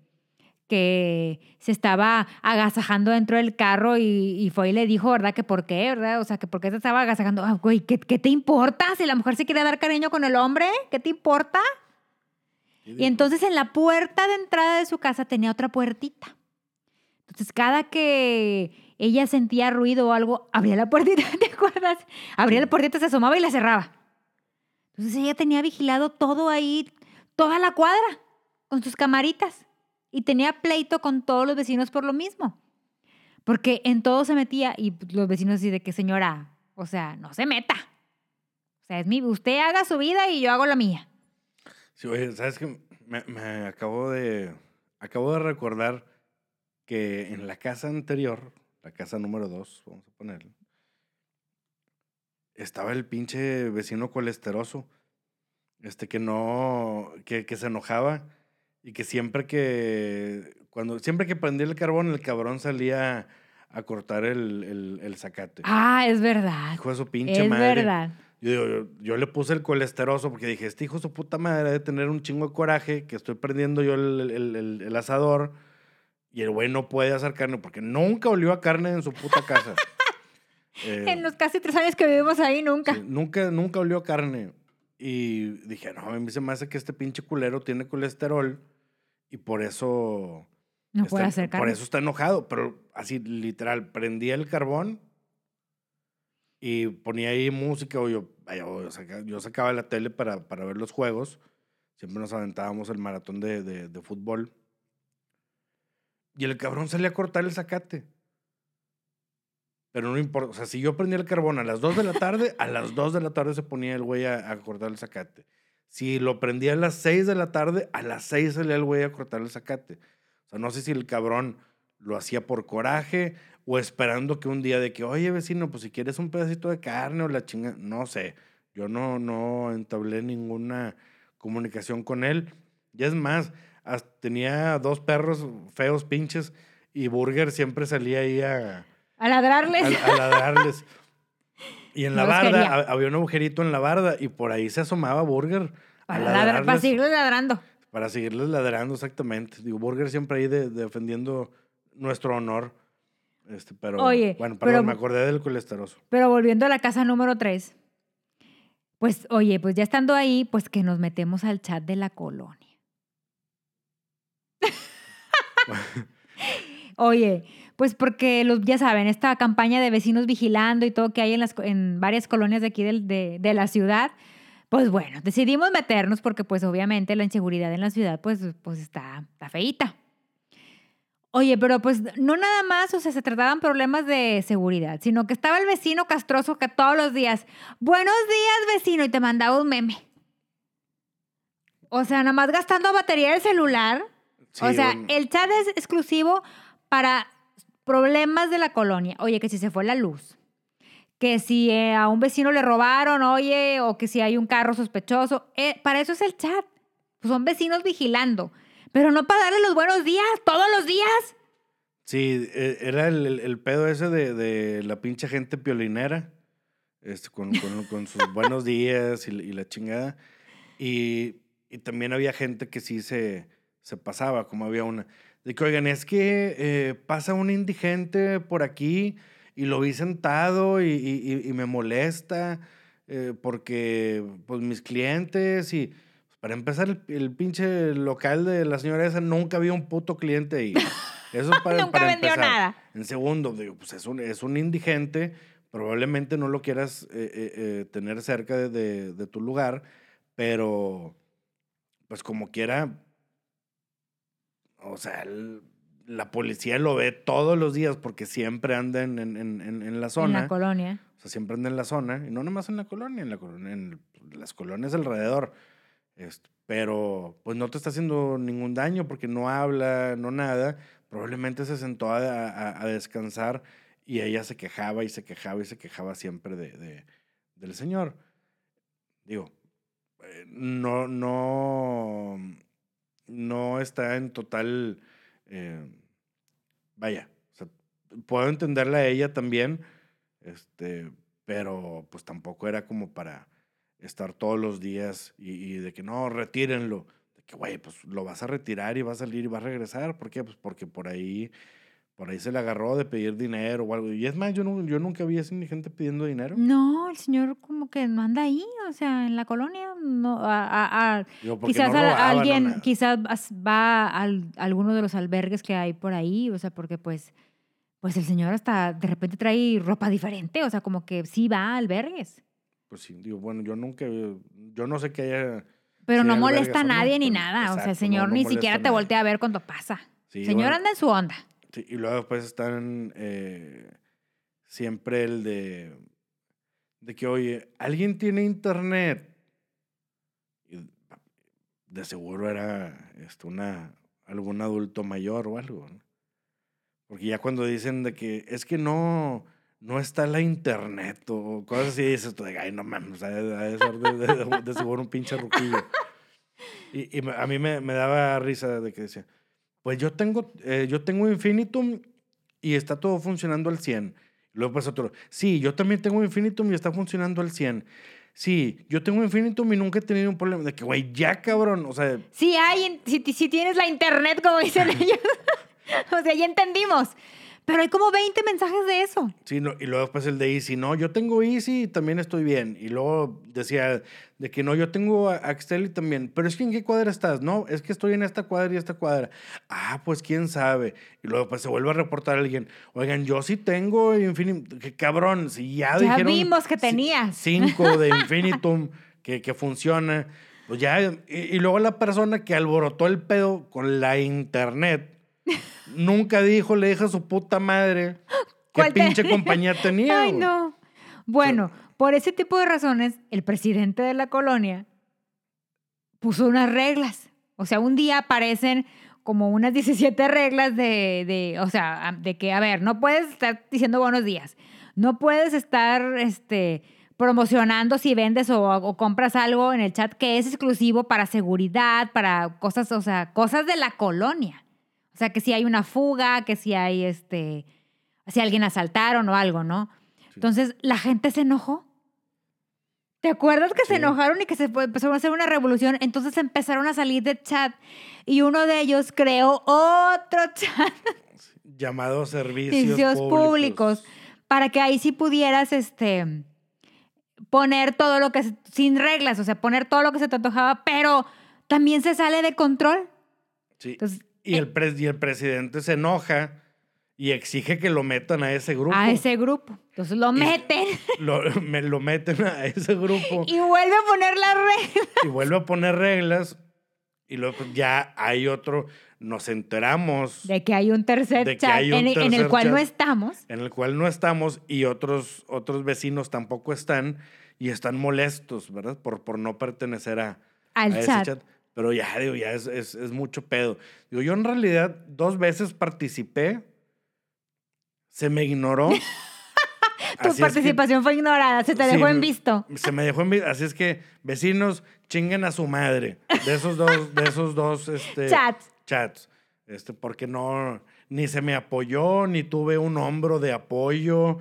que se estaba agasajando dentro del carro y, y fue y le dijo, ¿verdad? Que por qué, ¿verdad? O sea, que por qué se estaba agasajando. Ah, güey, ¿qué, ¿qué te importa? Si la mujer se quiere dar cariño con el hombre, ¿qué te importa? Y entonces en la puerta de entrada de su casa tenía otra puertita. Entonces cada que ella sentía ruido o algo, abría la puertita, ¿te acuerdas? Abría la puertita, se asomaba y la cerraba. Entonces ella tenía vigilado todo ahí, toda la cuadra, con sus camaritas. Y tenía pleito con todos los vecinos por lo mismo. Porque en todo se metía y los vecinos así de que, señora, o sea, no se meta. O sea, es mi, usted haga su vida y yo hago la mía. Sí, oye, ¿sabes qué? Me, acabo de, acabo de recordar que en la casa anterior, la casa número dos, vamos a ponerle, estaba el pinche vecino colesteroso, este que no, que se enojaba y que siempre que, cuando, siempre que prendía el carbón, el cabrón salía a cortar el, el, el zacate. Ah, es verdad. Hijo de su pinche Es madre. verdad. Yo, yo, yo le puse el colesteroso porque dije, este hijo de su puta madre debe tener un chingo de coraje, que estoy prendiendo yo el, el- el- el asador y el güey no puede hacer carne porque nunca olió a carne en su puta casa. Eh, En los casi tres años que vivimos ahí, nunca. sí, nunca, nunca olió a carne. Y dije, no, a mí se me hace que este pinche culero tiene colesterol y por eso... No puede hacer Por eso está enojado, pero así literal, prendía el carbón y ponía ahí música o yo, yo sacaba la tele para, para ver los juegos. Siempre nos aventábamos el maratón de, de- de fútbol. Y el cabrón salía a cortar el zacate. Pero no importa, o sea, si yo prendía el carbón a las 2 de la tarde, a las 2 de la tarde se ponía el güey a, a cortar el zacate. Si lo prendía a las 6 de la tarde, a las 6 salía el güey a cortar el zacate. O sea, no sé si el cabrón lo hacía por coraje o esperando que un día de que, oye vecino, pues si quieres un pedacito de carne o la chinga, no sé. Yo no, no entablé ninguna comunicación con él. Y es más, tenía dos perros feos, pinches, y Burger siempre salía ahí a... A ladrarles. A, ladrarles. Y en la barda, había un agujerito en la barda, y por ahí se asomaba Burger. Para, para seguirles ladrando. Para seguirles ladrando, exactamente. Digo, Burger siempre ahí defendiendo nuestro honor. Este, pero, Oye, bueno, perdón, me acordé del colesteroso. Pero volviendo a la casa número 3, pues, oye, pues ya estando ahí, pues que nos metemos al chat de la colonia. oye, pues porque los, ya saben, esta campaña de vecinos vigilando y todo que hay en, las, en varias colonias de aquí de, de la ciudad, pues bueno, decidimos meternos porque pues obviamente la inseguridad en la ciudad pues, pues está, está feíta. Oye, pero pues no nada más, o sea, se trataban problemas de seguridad, sino que estaba el vecino castroso que todos los días, buenos días vecino, y te mandaba un meme. O sea, nada más gastando batería del celular. o sea, el chat es exclusivo para problemas de la colonia. Oye, que si se fue la luz, que si eh, a un vecino le robaron, oye, o que si hay un carro sospechoso. Eh, para eso es el chat. Pues son vecinos vigilando. Pero no para darle los buenos días, todos los días. Sí, e, era el, pedo ese de, la pinche gente piolinera, este, con, sus buenos días y, la chingada. Y, también había gente que sí se, se pasaba, como había una. De que, oigan, es que eh, pasa un indigente por aquí y lo vi sentado y, me molesta eh, porque, pues, mis clientes y para empezar, el, pinche local de la señora esa nunca había un puto cliente ahí. Eso para, nunca vendió nada. En segundo, digo, pues es un, es un indigente, probablemente no lo quieras eh, eh, eh, tener cerca de, de, tu lugar, pero pues como quiera, o sea, la policía lo ve todos los días porque siempre anda en, en, en, en, la zona. En la colonia. O sea, siempre anda en la zona, y no nomás en la colonia, en, la colonia, en las colonias alrededor. Este, pero pues no te está haciendo ningún daño porque no habla, no nada. Probablemente se sentó a, descansar y ella se quejaba y se quejaba y se quejaba siempre de, del Señor. Digo, eh, no, no, no está en total, eh, vaya, puedo entenderla a ella también, este, pero pues tampoco era como para estar todos los días y, de que no, retírenlo. De que, güey, pues lo vas a retirar y va a salir y va a regresar. ¿Por qué? Pues porque por ahí, por ahí se le agarró de pedir dinero o algo. Y es más, yo, no, yo nunca vi a esa gente pidiendo dinero. No, el señor como que no anda ahí, o sea, en la colonia. No, a, quizás alguien, quizás va a alguno de los albergues que hay por ahí, o sea, porque pues pues el señor hasta de repente trae ropa diferente, o sea, como que sí va a albergues pues sí, digo, bueno, yo nunca, yo no sé que haya... Pero no molesta a nadie ni nada, o sea, el señor ni siquiera te voltea a ver cuando pasa. el señor anda en su onda. Sí, y luego después están eh, siempre el de, de que, oye, ¿alguien tiene internet? Y de seguro era este, una, algún adulto mayor o algo, Porque ya cuando dicen de que es que no, no está la internet o cosas así, dices tú, ay, no mames, de, de, seguro un pinche ruquillo. Y, y, a mí me, me, daba risa de que decía, pues yo tengo, eh, yo tengo Infinitum y está todo funcionando al 100. luego pasa otro, sí, yo también tengo Infinitum y está funcionando al 100. Sí, yo tengo Infinitum y nunca he tenido un problema. De que, güey, ya cabrón, o sea... Sí hay, si, si tienes la internet, como dicen ellos. o sea, ya entendimos. Pero hay como 20 mensajes de eso. Sí, no, y luego después el de Easy, no, yo tengo Easy y también estoy bien. Y luego decía de que no, yo tengo Axel y también. Pero es que en qué cuadra estás, no, es que estoy en esta cuadra y esta cuadra. Ah, pues quién sabe. Y luego pues se vuelve a reportar a alguien, oigan, yo sí tengo Infinitum, que cabrón, si ya, ya vimos que tenías. Cinco de Infinitum que, que funciona. Pues ya, y, y luego la persona que alborotó el pedo con la internet Nunca dijo, le dije a su puta madre qué pinche compañía tenía. Ay, no. Bueno, por ese tipo de razones, el presidente de la colonia puso unas reglas. O sea, un día aparecen como unas 17 reglas de, de, o sea, de que, a ver, no puedes estar diciendo buenos días, no puedes estar, este, promocionando si vendes o, o compras algo en el chat que es exclusivo para seguridad, para cosas, o sea, cosas de la colonia. O sea, que si hay una fuga, que si hay, este, si alguien asaltaron o algo, ¿no? Entonces, la gente se enojó. ¿Te acuerdas que se enojaron y que se empezó a hacer una revolución? Entonces empezaron a salir de chat y uno de ellos creó otro chat Llamado servicios, servicios públicos. públicos para que ahí sí pudieras este poner todo lo que sin reglas, o sea, poner todo lo que se te antojaba, pero también se sale de control. Sí. Entonces, y, el pres- y el presidente se enoja y exige que lo metan a ese grupo. a ese grupo. Entonces lo meten Lo, me lo meten a ese grupo y vuelve a poner las reglas. y vuelve a poner reglas y luego pues, ya hay otro, nos enteramos De que hay un tercer De que chat hay un en, en el tercer cual no chat. estamos. en el cual no estamos y otros, otros vecinos tampoco están y están molestos, ¿verdad? Por, por no pertenecer a, Al a ese chat. Pero ya, digo, ya es, es, es mucho pedo. Digo, yo en realidad dos veces participé, se me ignoró. Tu Así es que participación fue ignorada, se te Sí, dejó en visto. se me dejó en vi- Así es que, vecinos, chinguen a su madre. De esos dos, de esos dos este, Chats. chats. Este, porque no, ni se me apoyó, ni tuve un hombro de apoyo,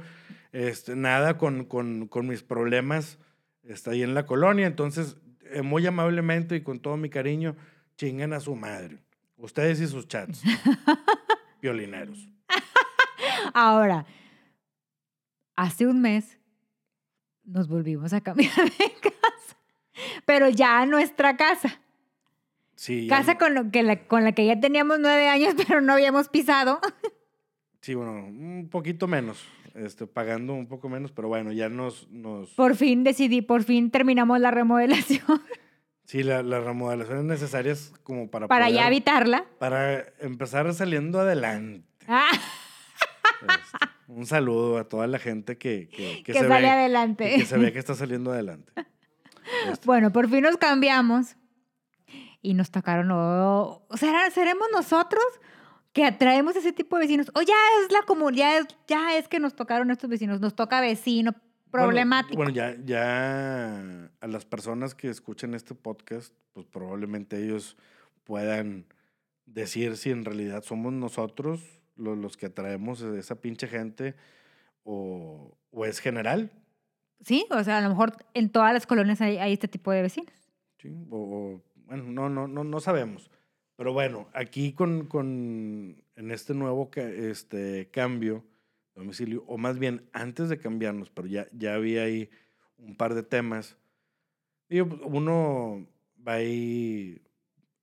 este, nada con, con, con mis problemas está ahí en la colonia. Entonces, muy amablemente y con todo mi cariño, chinguen a su madre. Ustedes y sus chats. Violineros. Ahora, hace un mes nos volvimos a cambiar de casa, pero ya a nuestra casa. Sí, Casa con, lo que la, con la que ya teníamos nueve años, pero no habíamos pisado. Sí, bueno, un poquito menos, este, pagando un poco menos, pero bueno, ya nos, nos Por fin decidí, por fin terminamos la remodelación sí, la- las remodelaciones necesarias como para para poder- ya habitarla. para empezar saliendo adelante. Ah, Este, un saludo a toda la gente que, que, que se sale ve, adelante. que se ve que está saliendo adelante. Este, Bueno, por fin nos cambiamos y nos tocaron. Oh, o sea, ¿seremos nosotros que atraemos ese tipo de vecinos? O ya es la comunidad, ya es, ya es que nos tocaron estos vecinos, nos toca vecino problemático. Bueno, ya, ya a las personas que escuchen este podcast, pues probablemente ellos puedan decir si en realidad somos nosotros lo- los, que atraemos a esa pinche gente o, o es general. Sí, o sea, a lo mejor en todas las colonias hay, hay este tipo de vecinos. ¿sí? O, o, bueno, no, no, no, no sabemos. Pero bueno, aquí con, con en este nuevo este, cambio de domicilio, o más bien antes de cambiarnos, pero ya, ya había ahí un par de temas. Digo, pues, uno va ahí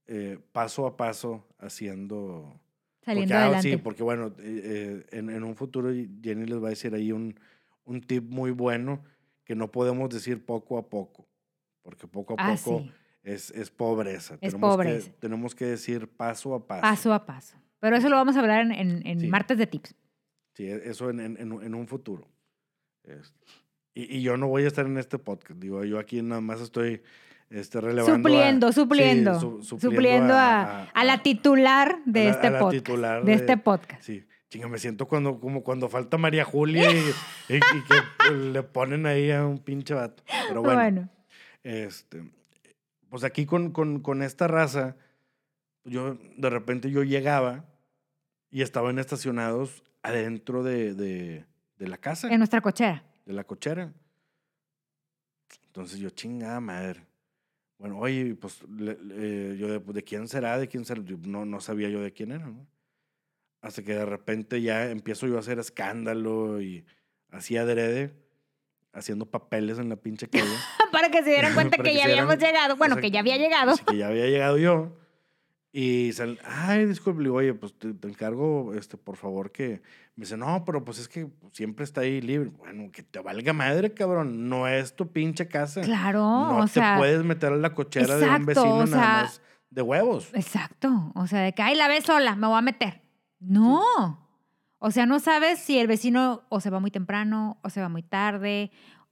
eh, paso a paso haciendo... Saliendo porque, ah, adelante. Sí, porque bueno, eh, eh, en, en un futuro Jenny les va a decir ahí un, un tip muy bueno que no podemos decir poco a poco, porque poco a Ah, poco sí, es, es pobreza. Es tenemos pobreza. Que, tenemos que decir paso a paso. paso a paso. Pero eso lo vamos a hablar en, en- en Sí. martes de tips. Sí, e- eso en, en- en un- futuro. Es- y, y yo no voy a estar en este podcast. Digo, yo aquí nada más estoy este, relevando. a- Supliendo, sí, supliendo. su- supliendo a, a la titular de a la- este a podcast. titular de de- este podcast. Sí, chinga, me siento cuando, como cuando falta María Julia y, y- y que le ponen ahí a un pinche vato. Pero bueno, bueno. este, pues aquí con, con, con esta raza, yo de repente yo llegaba y estaban estacionados adentro de, de, de la casa, en nuestra cochera. de la cochera. Entonces yo, chingada madre. Bueno, oye, pues le- le- yo, de, ¿de quién será? ¿De quién será? No, no sabía yo de quién era, ¿no? Hasta que de repente ya empiezo yo a hacer escándalo y así adrede, haciendo papeles en la pinche calle. Para que se dieran cuenta que que ya habíamos llegado. Bueno, que ya había llegado. Que ya había llegado yo. Y sal, ay, disculpe, oye, pues te, te encargo, este, por favor, que. Me dice, no, pero pues es que siempre está ahí libre. Bueno, que te valga madre, cabrón. No es tu pinche casa. Claro, no o te sea. puedes meter a la cochera de un vecino o nada sea, más de huevos. Exacto. O sea, de que, ay, la ves sola, me voy a meter. No. O sea, no sabes si el vecino o se va muy temprano, o se va muy tarde,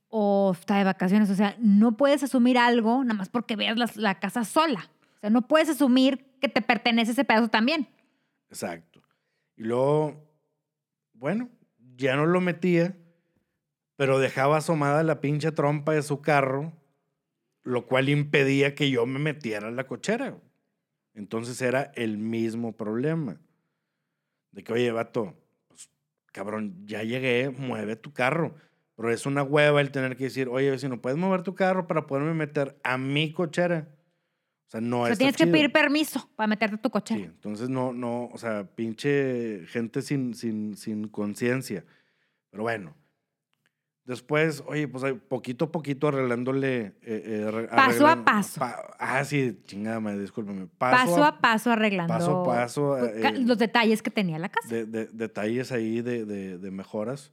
o está de vacaciones. O sea, no puedes asumir algo nada más porque veas la, casa sola. O sea, no puedes asumir que te pertenece ese pedazo también. Exacto. Y luego, bueno, ya no lo metía, pero dejaba asomada la pinche trompa de su carro, lo cual impedía que yo me metiera a la cochera. Entonces era el mismo problema. De que, oye, vato, cabrón, ya llegué, mueve tu carro. Pero es una hueva el tener que decir, oye, vecino, ¿puedes mover tu carro para poderme meter a mi cochera? O sea, no O sea, está tienes que pedir permiso para meterte a tu coche. Sí, entonces no, no, o sea, pinche gente sin, sin, sin conciencia. Pero bueno. Después, oye, pues poquito a poquito arreglándole. eh, eh, Paso a paso. pa- ah, sí, chingada madre, discúlpeme. Paso, a, paso arreglando paso a paso, eh, ca- los detalles que tenía la casa. de, de- detalles ahí de, de- mejoras.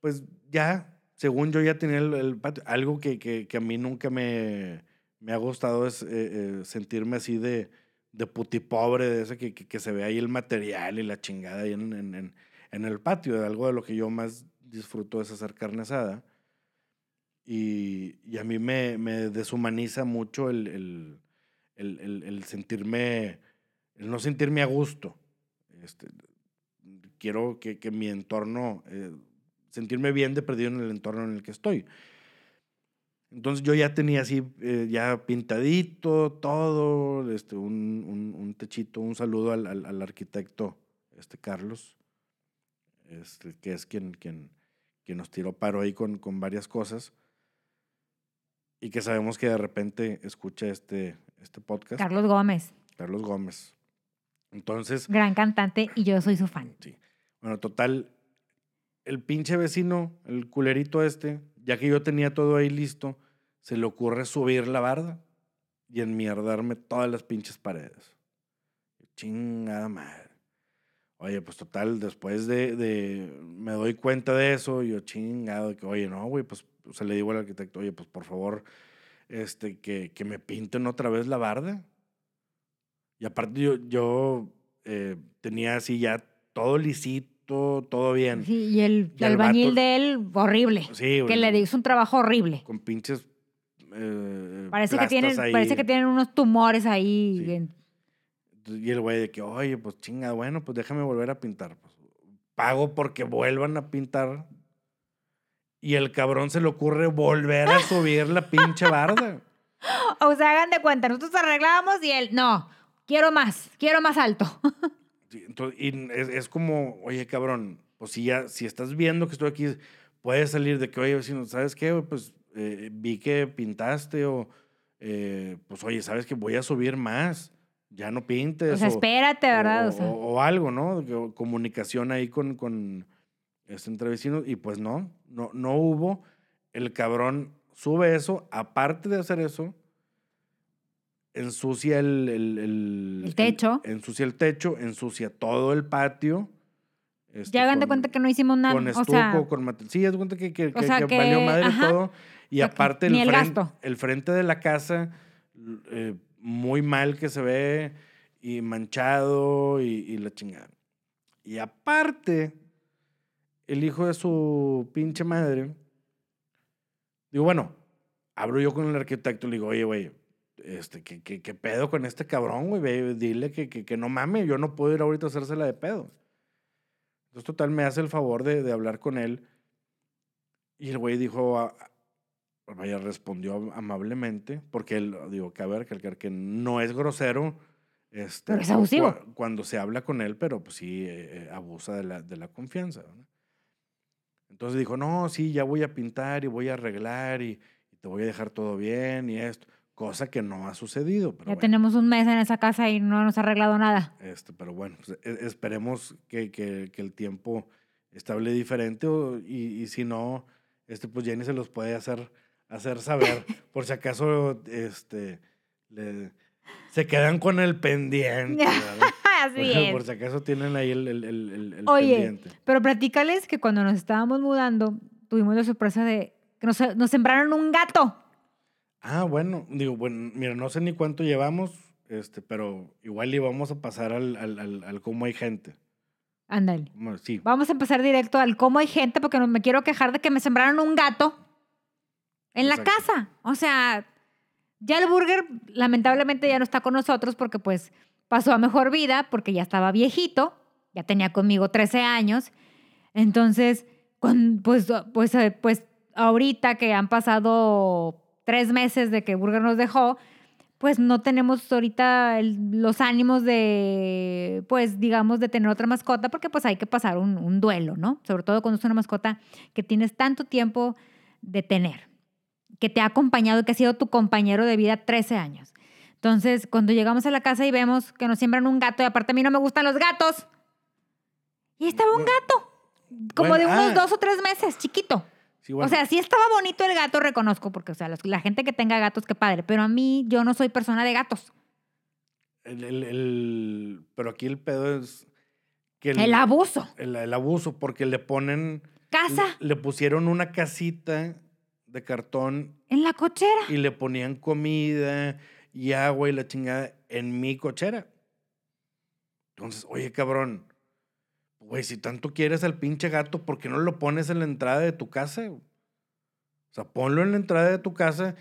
Pues ya, según yo ya tenía el, el patio. Algo que, que- que a mí nunca me, me ha gustado es eh, eh, sentirme así de, de putipobre, de ese que, que, que se ve ahí el material y la chingada ahí en, en, en- en el patio. Algo de lo que yo más disfruto es hacer carne asada. Y, y a mí me, me deshumaniza mucho el, el, el- sentirme, el no sentirme a gusto. Este, quiero que, que mi entorno, eh, sentirme bien de perdido en el entorno en el que estoy. Entonces yo ya tenía así, eh, ya pintadito, todo, este, un, un- un techito, un saludo al, al- al arquitecto este, Carlos, este, que es quien, quien, quien nos tiró paro ahí con, con varias cosas y que sabemos que de repente escucha este, este podcast, Carlos Gómez, Carlos Gómez. Entonces, gran cantante y yo soy su fan. Sí. Bueno, total, el pinche vecino, el culerito este, ya que yo tenía todo ahí listo, se le ocurre subir la barda y enmierdarme todas las pinches paredes. Chingada madre. Oye, pues total, después de, de- me doy cuenta de eso, yo chingado, de que, oye, no, güey, pues, o sea, le digo al arquitecto, oye, pues por favor, este, que, que me pinten otra vez la barda. Y aparte yo, yo eh, tenía así ya todo lisito, todo bien. Sí, y el, Y al albañil vato- de él, horrible. Sí, que güey, le hizo un trabajo horrible. Con pinches. eh, Parece que, tienen, ahí. parece que tienen unos tumores ahí. Sí. en- Y el güey de que, oye, pues chinga, bueno, pues déjame volver a pintar. Pues, pago porque vuelvan a pintar. Y el cabrón se le ocurre volver a subir la pinche barda. O sea, hagan de cuenta, nosotros arreglábamos y él, no, quiero más, quiero más alto. Entonces, y es, es como, oye, cabrón, pues si ya, si estás viendo que estoy aquí, puedes salir de que, oye, vecino, ¿sabes qué? Pues eh, vi que pintaste o, eh, pues oye, ¿sabes que Voy a subir más, ya no pintes. O sea, espérate, ¿verdad? O, O sea, o- o algo, ¿no? Comunicación ahí con, con este, entre vecinos, y pues no, no, no hubo. El cabrón sube eso, aparte de hacer eso, ensucia el, el, el- El techo. ensucia el techo, ensucia todo el patio. este, ya hagan de cuenta que no hicimos nada. Con o estuco, sea, con material. Sí, es cuenta que, que, que- sea, que valió madre ajá. todo. Y aparte el, el frente, gasto. el frente de la casa, eh, muy mal que se ve, y manchado, y, y la chingada. Y aparte, el hijo de su pinche madre, digo, bueno, hablo yo con el arquitecto y le digo, oye, güey, este, ¿qué, qué, qué pedo con este cabrón, güey? Dile que, que, que no mame, yo no puedo ir ahorita a hacérsela de pedo. Entonces, total, me hace el favor de, de hablar con él. Y el güey dijo, ah, vaya, respondió amablemente, porque él, digo, cabe recalcar que no es grosero. Este, Pero es cu- abusivo. cua- Cuando se habla con él, pero pues sí, eh, eh, abusa de la, de la confianza. ¿no? Entonces dijo, no, sí, ya voy a pintar y voy a arreglar y, y te voy a dejar todo bien y esto. Cosa que no ha sucedido. Pero ya bueno. tenemos un mes en esa casa y no nos ha arreglado nada. Este, pero bueno, pues, e- esperemos que, que- que el tiempo estable diferente o- y, y si no, este, pues Jenny se los puede hacer, hacer saber por si acaso este, le- se quedan con el pendiente. Así por, es. por si acaso tienen ahí el, el- el- el- el Oye, pendiente. Pero platícales que cuando nos estábamos mudando, tuvimos la sorpresa de que nos, nos sembraron un gato. Ah, bueno, digo, bueno, mira, no sé ni cuánto llevamos, este, pero igual íbamos a pasar al, al, al, al cómo hay gente. Ándale. Sí, Vamos a empezar directo al cómo hay gente, porque no me quiero quejar de que me sembraron un gato en la Exacto. casa. O sea, Ya el burger, lamentablemente, ya no está con nosotros porque pues pasó a mejor vida, porque ya estaba viejito, ya tenía conmigo 13 años. Entonces, pues, pues, eh, pues ahorita que han pasado tres meses de que Burger nos dejó, pues no tenemos ahorita los ánimos de, pues digamos, de tener otra mascota, porque pues hay que pasar un, un, duelo, ¿no? Sobre todo cuando es una mascota que tienes tanto tiempo de tener, que te ha acompañado, que ha sido tu compañero de vida 13 años. Entonces, cuando llegamos a la casa y vemos que nos siembran un gato, y aparte a mí no me gustan los gatos, y estaba un gato, como de unos ah. dos o tres meses, chiquito. O sea, sí estaba bonito el gato, reconozco, porque, o sea, la gente que tenga gatos, qué padre, pero a mí yo no soy persona de gatos. El, pero aquí el pedo es que... El, abuso. El, abuso, porque le ponen... Casa. Le, pusieron una casita de cartón. En la cochera. Y le ponían comida y agua y la chingada en mi cochera. Entonces, oye, cabrón, Güey, si tanto quieres al pinche gato, ¿por qué no lo pones en la entrada de tu casa? O sea, ponlo en la entrada de tu casa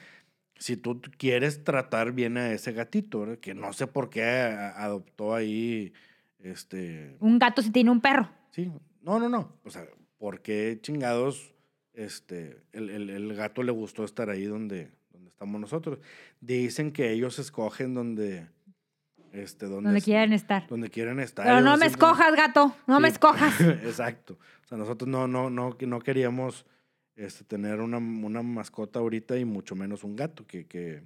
si tú quieres tratar bien a ese gatito, ¿verdad? que no sé por qué adoptó ahí este... Un gato si tiene un perro. Sí, no, no, no. O sea, ¿por qué chingados este, el, el gato le gustó estar ahí donde, donde estamos nosotros? Dicen que ellos escogen donde este, donde, donde quieren estar. Donde quieren estar. Pero no me escojas, gato, no me escojas. Exacto. O sea, nosotros no, no, no, no queríamos este, tener una, una mascota ahorita y mucho menos un gato, que, que,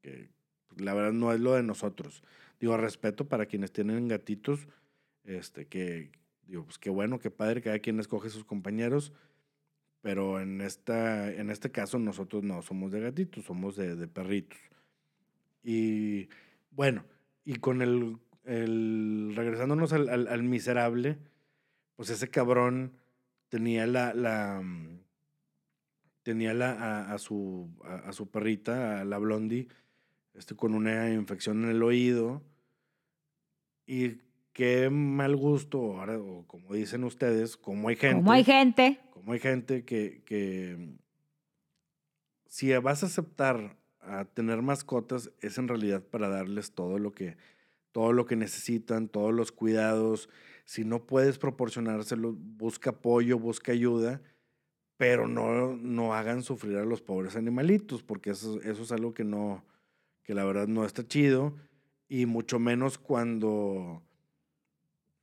que, la verdad no es lo de nosotros. Digo, respeto para quienes tienen gatitos, este, que, digo, pues qué bueno, qué padre, cada quien escoge sus compañeros, pero en, esta, en este caso nosotros no somos de gatitos, somos de, de perritos. Y bueno, y con el, el regresándonos al, al, miserable, pues ese cabrón tenía la, la mm, tenía la, a, su, a, su perrita, a la blondie, este, con una infección en el oído. Y qué mal gusto, ahora, o como dicen ustedes, como hay gente. Como hay gente. Como hay gente que, que si vas a aceptar a tener mascotas es en realidad para darles todo lo que todo lo que necesitan, todos los cuidados. Si no puedes proporcionárselo, busca apoyo, busca ayuda, pero no, no hagan sufrir a los pobres animalitos, porque eso, eso es algo que no, que la verdad no está chido, y mucho menos cuando,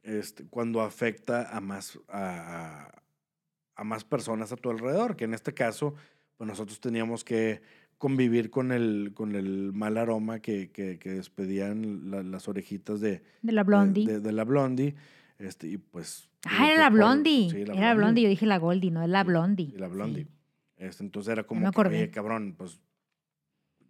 este, cuando afecta a más, a, a más personas a tu alrededor, que en este caso, pues nosotros teníamos que convivir con el, con el mal aroma que, que, que despedían las orejitas de, de la blondie. De, de, la blondie. Este, y pues. Ah, era la blondie. era la blondie. Yo dije la Goldie, no es la blondie. Sí, la blondie. Este, entonces era como, que, oye, cabrón, pues,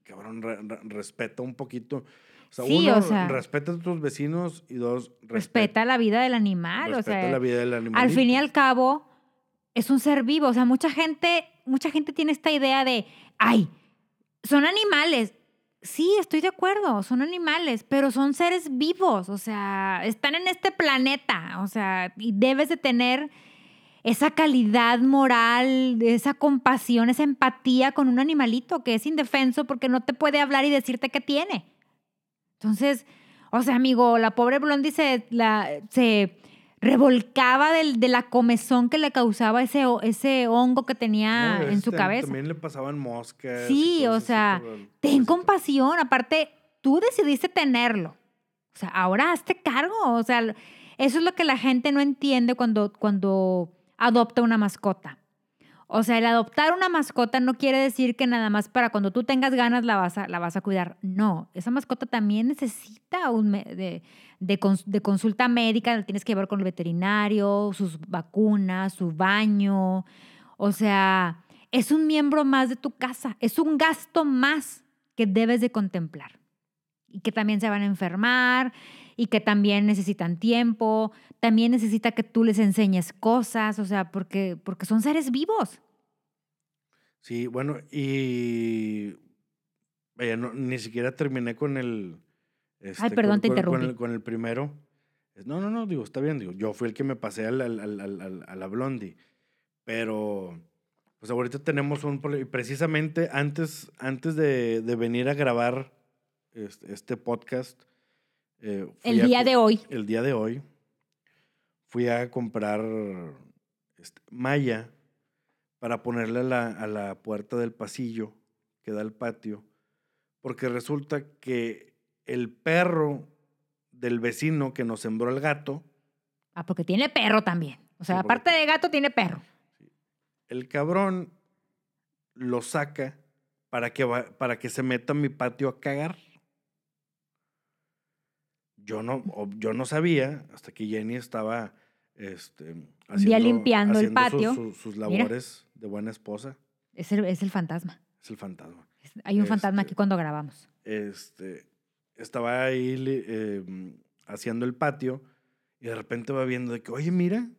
cabrón, respeta un poquito. O sea, uno, respeta a tus vecinos y dos, respeta, la vida del animal. Respeta o sea, la vida del animal. Al fin y al cabo, es un ser vivo. O sea, mucha gente, mucha gente tiene esta idea de, ay, son animales. Sí, estoy de acuerdo, son animales, pero son seres vivos, o sea, están en este planeta, o sea, y debes de tener esa calidad moral, esa compasión, esa empatía con un animalito que es indefenso porque no te puede hablar y decirte qué tiene. Entonces, o sea, amigo, la pobre Blondie se, se revolcaba del, de la comezón que le causaba ese, ese hongo que tenía en su cabeza. También le pasaban moscas. Sí, o sea, ten compasión. Aparte, tú decidiste tenerlo. O sea, ahora hazte cargo. O sea, eso es lo que la gente no entiende cuando, cuando adopta una mascota. O sea, el adoptar una mascota no quiere decir que nada más para cuando tú tengas ganas la vas a, la vas a cuidar. No, esa mascota también necesita un, de, de, consulta médica, la tienes que llevar con el veterinario, sus vacunas, su baño. O sea, es un miembro más de tu casa, es un gasto más que debes de contemplar. Y que también se van a enfermar y que también necesitan tiempo, también necesita que tú les enseñes cosas, o sea, porque, porque son seres vivos. Sí, bueno, y vaya, ni siquiera terminé con el... Ay, este, perdón, te interrumpí. Con el, primero. No, no, no, digo, está bien, digo, yo fui el que me pasé a la Blondie, pero Pues ahorita tenemos un y precisamente antes, antes de, de venir a grabar este, este podcast. eh, El día de hoy. El día de hoy. Fui a comprar este, malla para ponerle a la, a la puerta del pasillo que da al patio. Porque resulta que el perro del vecino que nos sembró el gato, Ah, porque tiene perro también. O sea, Sí, aparte de gato, tiene perro. el cabrón lo saca para que, va- para que se meta a mi patio a cagar. Yo no, yo no sabía hasta que Jenny estaba este, día limpiando el haciendo sus- patio. sus- labores de buena esposa. Es el, es el fantasma. Es el fantasma. Es- Hay un fantasma Este- aquí cuando grabamos. Este, estaba ahí eh, haciendo el patio y de repente va viendo de que, oye, mira.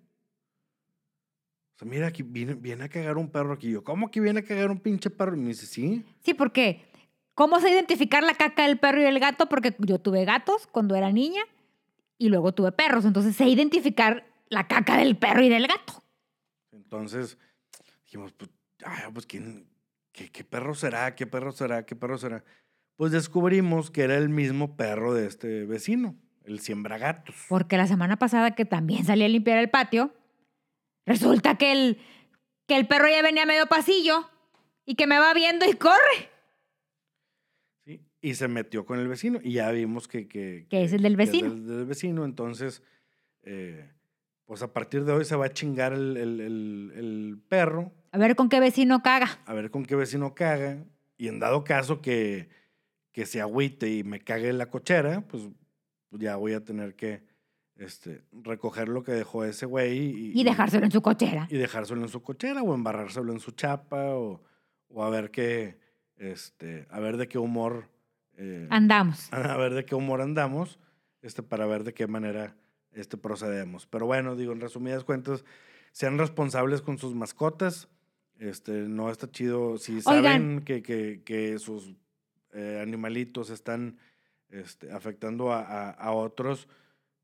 O sea, mira, aquí viene, viene a cagar un perro aquí. Yo, ¿cómo que viene a cagar un pinche perro? Y me dice, sí. Sí, porque ¿cómo sé identificar la caca del perro y el gato? Porque yo tuve gatos cuando era niña y luego tuve perros. Entonces sé identificar la caca del perro y del gato. Entonces dijimos, pues, ay, pues ¿quién, qué, qué perro será? ¿Qué perro será? ¿Qué perro será? Pues descubrimos que era el mismo perro de este vecino, el siembragatos. Porque la semana pasada que también salí a limpiar el patio, resulta que el, que el perro ya venía a medio pasillo y que me va viendo y corre. ¿sí? Y se metió con el vecino y ya vimos que... Que, Que es el del vecino. del, del vecino, entonces, eh, pues a partir de hoy se va a chingar el, el- el- el perro, A ver con qué vecino caga. a ver con qué vecino caga, y en dado caso que, que se agüite y me cague la cochera, pues, pues ya voy a tener que este, recoger lo que dejó ese güey y, Y dejárselo en su cochera. y dejárselo en su cochera o embarrárselo en su chapa o, o a ver qué, este, a ver de qué humor, eh, Andamos. a ver de qué humor andamos, este, para ver de qué manera este, procedemos. Pero bueno, digo, en resumidas cuentas, sean responsables con sus mascotas. Este, no está chido. Si saben que, que, que sus eh, animalitos están este, afectando a, a- a otros,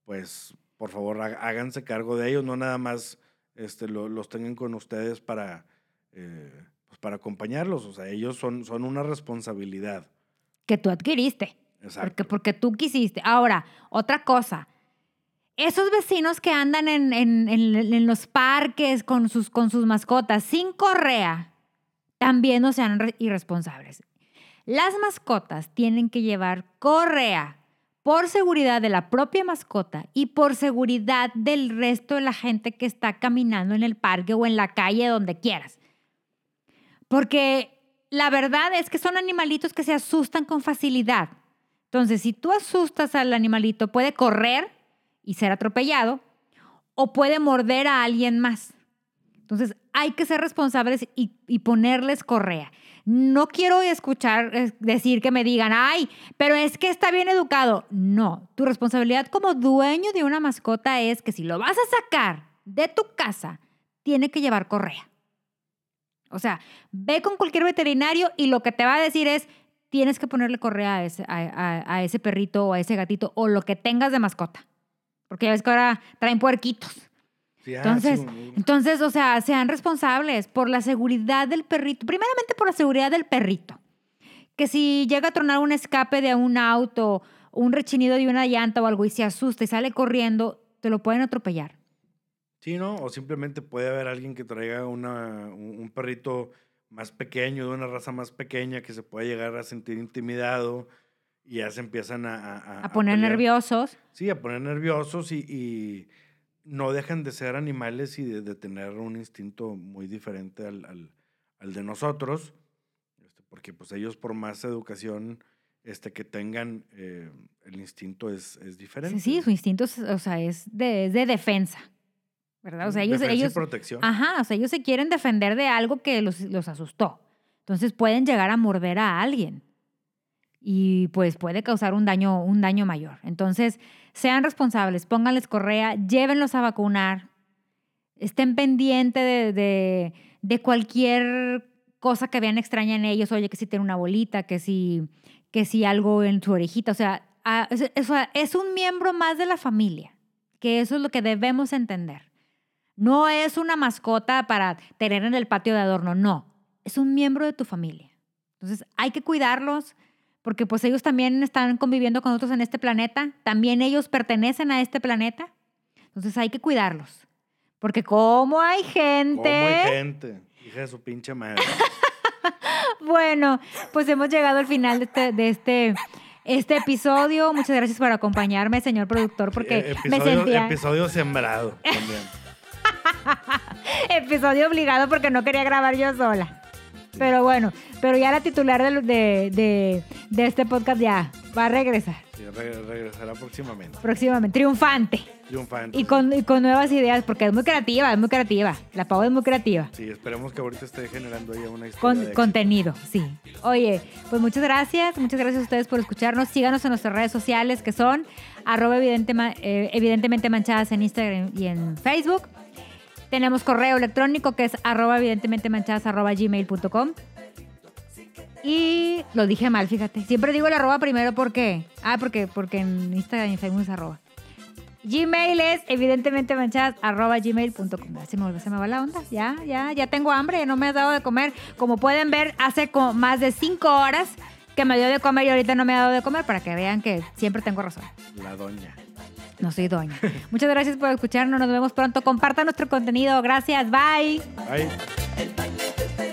pues por favor há- háganse cargo de ellos, no nada más este, lo- los tengan con ustedes para, eh, pues, para acompañarlos. O sea, ellos son, son una responsabilidad. Que tú adquiriste. Exacto. Porque, porque tú quisiste. Ahora, otra cosa. Esos vecinos que andan en, en- en- en los parques con sus, con sus mascotas sin correa, también no sean re- irresponsables. Las mascotas tienen que llevar correa por seguridad de la propia mascota y por seguridad del resto de la gente que está caminando en el parque o en la calle, donde quieras. Porque la verdad es que son animalitos que se asustan con facilidad. Entonces, si tú asustas al animalito, puede correr y ser atropellado o puede morder a alguien más. Entonces, hay que ser responsables y, ponerles correa. No quiero escuchar decir que me digan, ay, pero es que está bien educado. No, tu responsabilidad como dueño de una mascota es que si lo vas a sacar de tu casa, tiene que llevar correa. O sea, ve con cualquier veterinario y lo que te va a decir es, tienes que ponerle correa a ese, a ese perrito o a ese gatito o lo que tengas de mascota. Porque ya ves que ahora traen puerquitos. Sí, ah, Entonces, sí, entonces, o sea, sean responsables por la seguridad del perrito. Primeramente por la seguridad del perrito. Que si llega a tronar un escape de un auto, un rechinido de una llanta o algo y se asusta y sale corriendo, te lo pueden atropellar. Sí, ¿no? O simplemente puede haber alguien que traiga una, un, perrito más pequeño, de una raza más pequeña, que se puede llegar a sentir intimidado y ya se empiezan a... A, A poner pelear. nerviosos. Sí, a poner nerviosos y, y no dejan de ser animales y de, de tener un instinto muy diferente al, al- al de nosotros, este, porque pues ellos por más educación este, que tengan, eh, el instinto es, es diferente. Sí, sí, su instinto es, o sea, es de, es de defensa. ¿Verdad? O sea, ellos, Defensa y ellos, protección. Ajá, o sea, ellos se quieren defender de algo que los, los asustó. Entonces pueden llegar a morder a alguien y pues puede causar un daño, un daño mayor. Entonces, sean responsables, pónganles correa, llévenlos a vacunar, estén pendientes de, de, cualquier cosa que vean extraña en ellos, oye, que si tiene una bolita, que si, que si algo en su orejita, o sea, ah, es, es- es un miembro más de la familia, que eso es lo que debemos entender. No es una mascota para tener en el patio de adorno, no. Es un miembro de tu familia. Entonces hay que cuidarlos porque pues ellos también están conviviendo con nosotros en este planeta. También ellos pertenecen a este planeta. Entonces hay que cuidarlos. Porque como hay gente... ¿Cómo hay gente? Hija de su pinche madre. Bueno, pues hemos llegado al final de este, de este, este episodio. Muchas gracias por acompañarme, señor productor, porque Eh, me sentía... episodio sembrado también. episodio obligado porque no quería grabar yo sola. Pero bueno, pero ya la titular de, de, de- de este podcast ya va a regresar Sí, re- regresará próximamente. próximamente, triunfante Triunfante. y con, y con nuevas ideas, porque es muy creativa, es muy creativa. La Pau es muy creativa. Sí, esperemos que ahorita esté generando ya una historia Con, de contenido, sí. Oye, pues muchas gracias, muchas gracias a ustedes por escucharnos. Síganos en nuestras redes sociales que son arroba evidente eh, evidentemente manchadas en Instagram y en Facebook. Tenemos correo electrónico que es arroba evidentemente manchadas arroba gmail.com. Y lo dije mal, fíjate. Siempre digo el arroba primero porque. Ah, porque, porque en Instagram y Facebook es arroba. Gmail es evidentemente manchadas arroba gmail.com. Ya Se me, se me va la onda. Ya, ya, ya tengo hambre, no me has dado de comer. Como pueden ver, hace como más de cinco horas que me dio de comer y ahorita no me ha dado de comer para que vean que siempre tengo razón. La doña. No soy doña. Muchas gracias por escucharnos. Nos vemos pronto. Compartan nuestro contenido. Gracias. Bye. Baile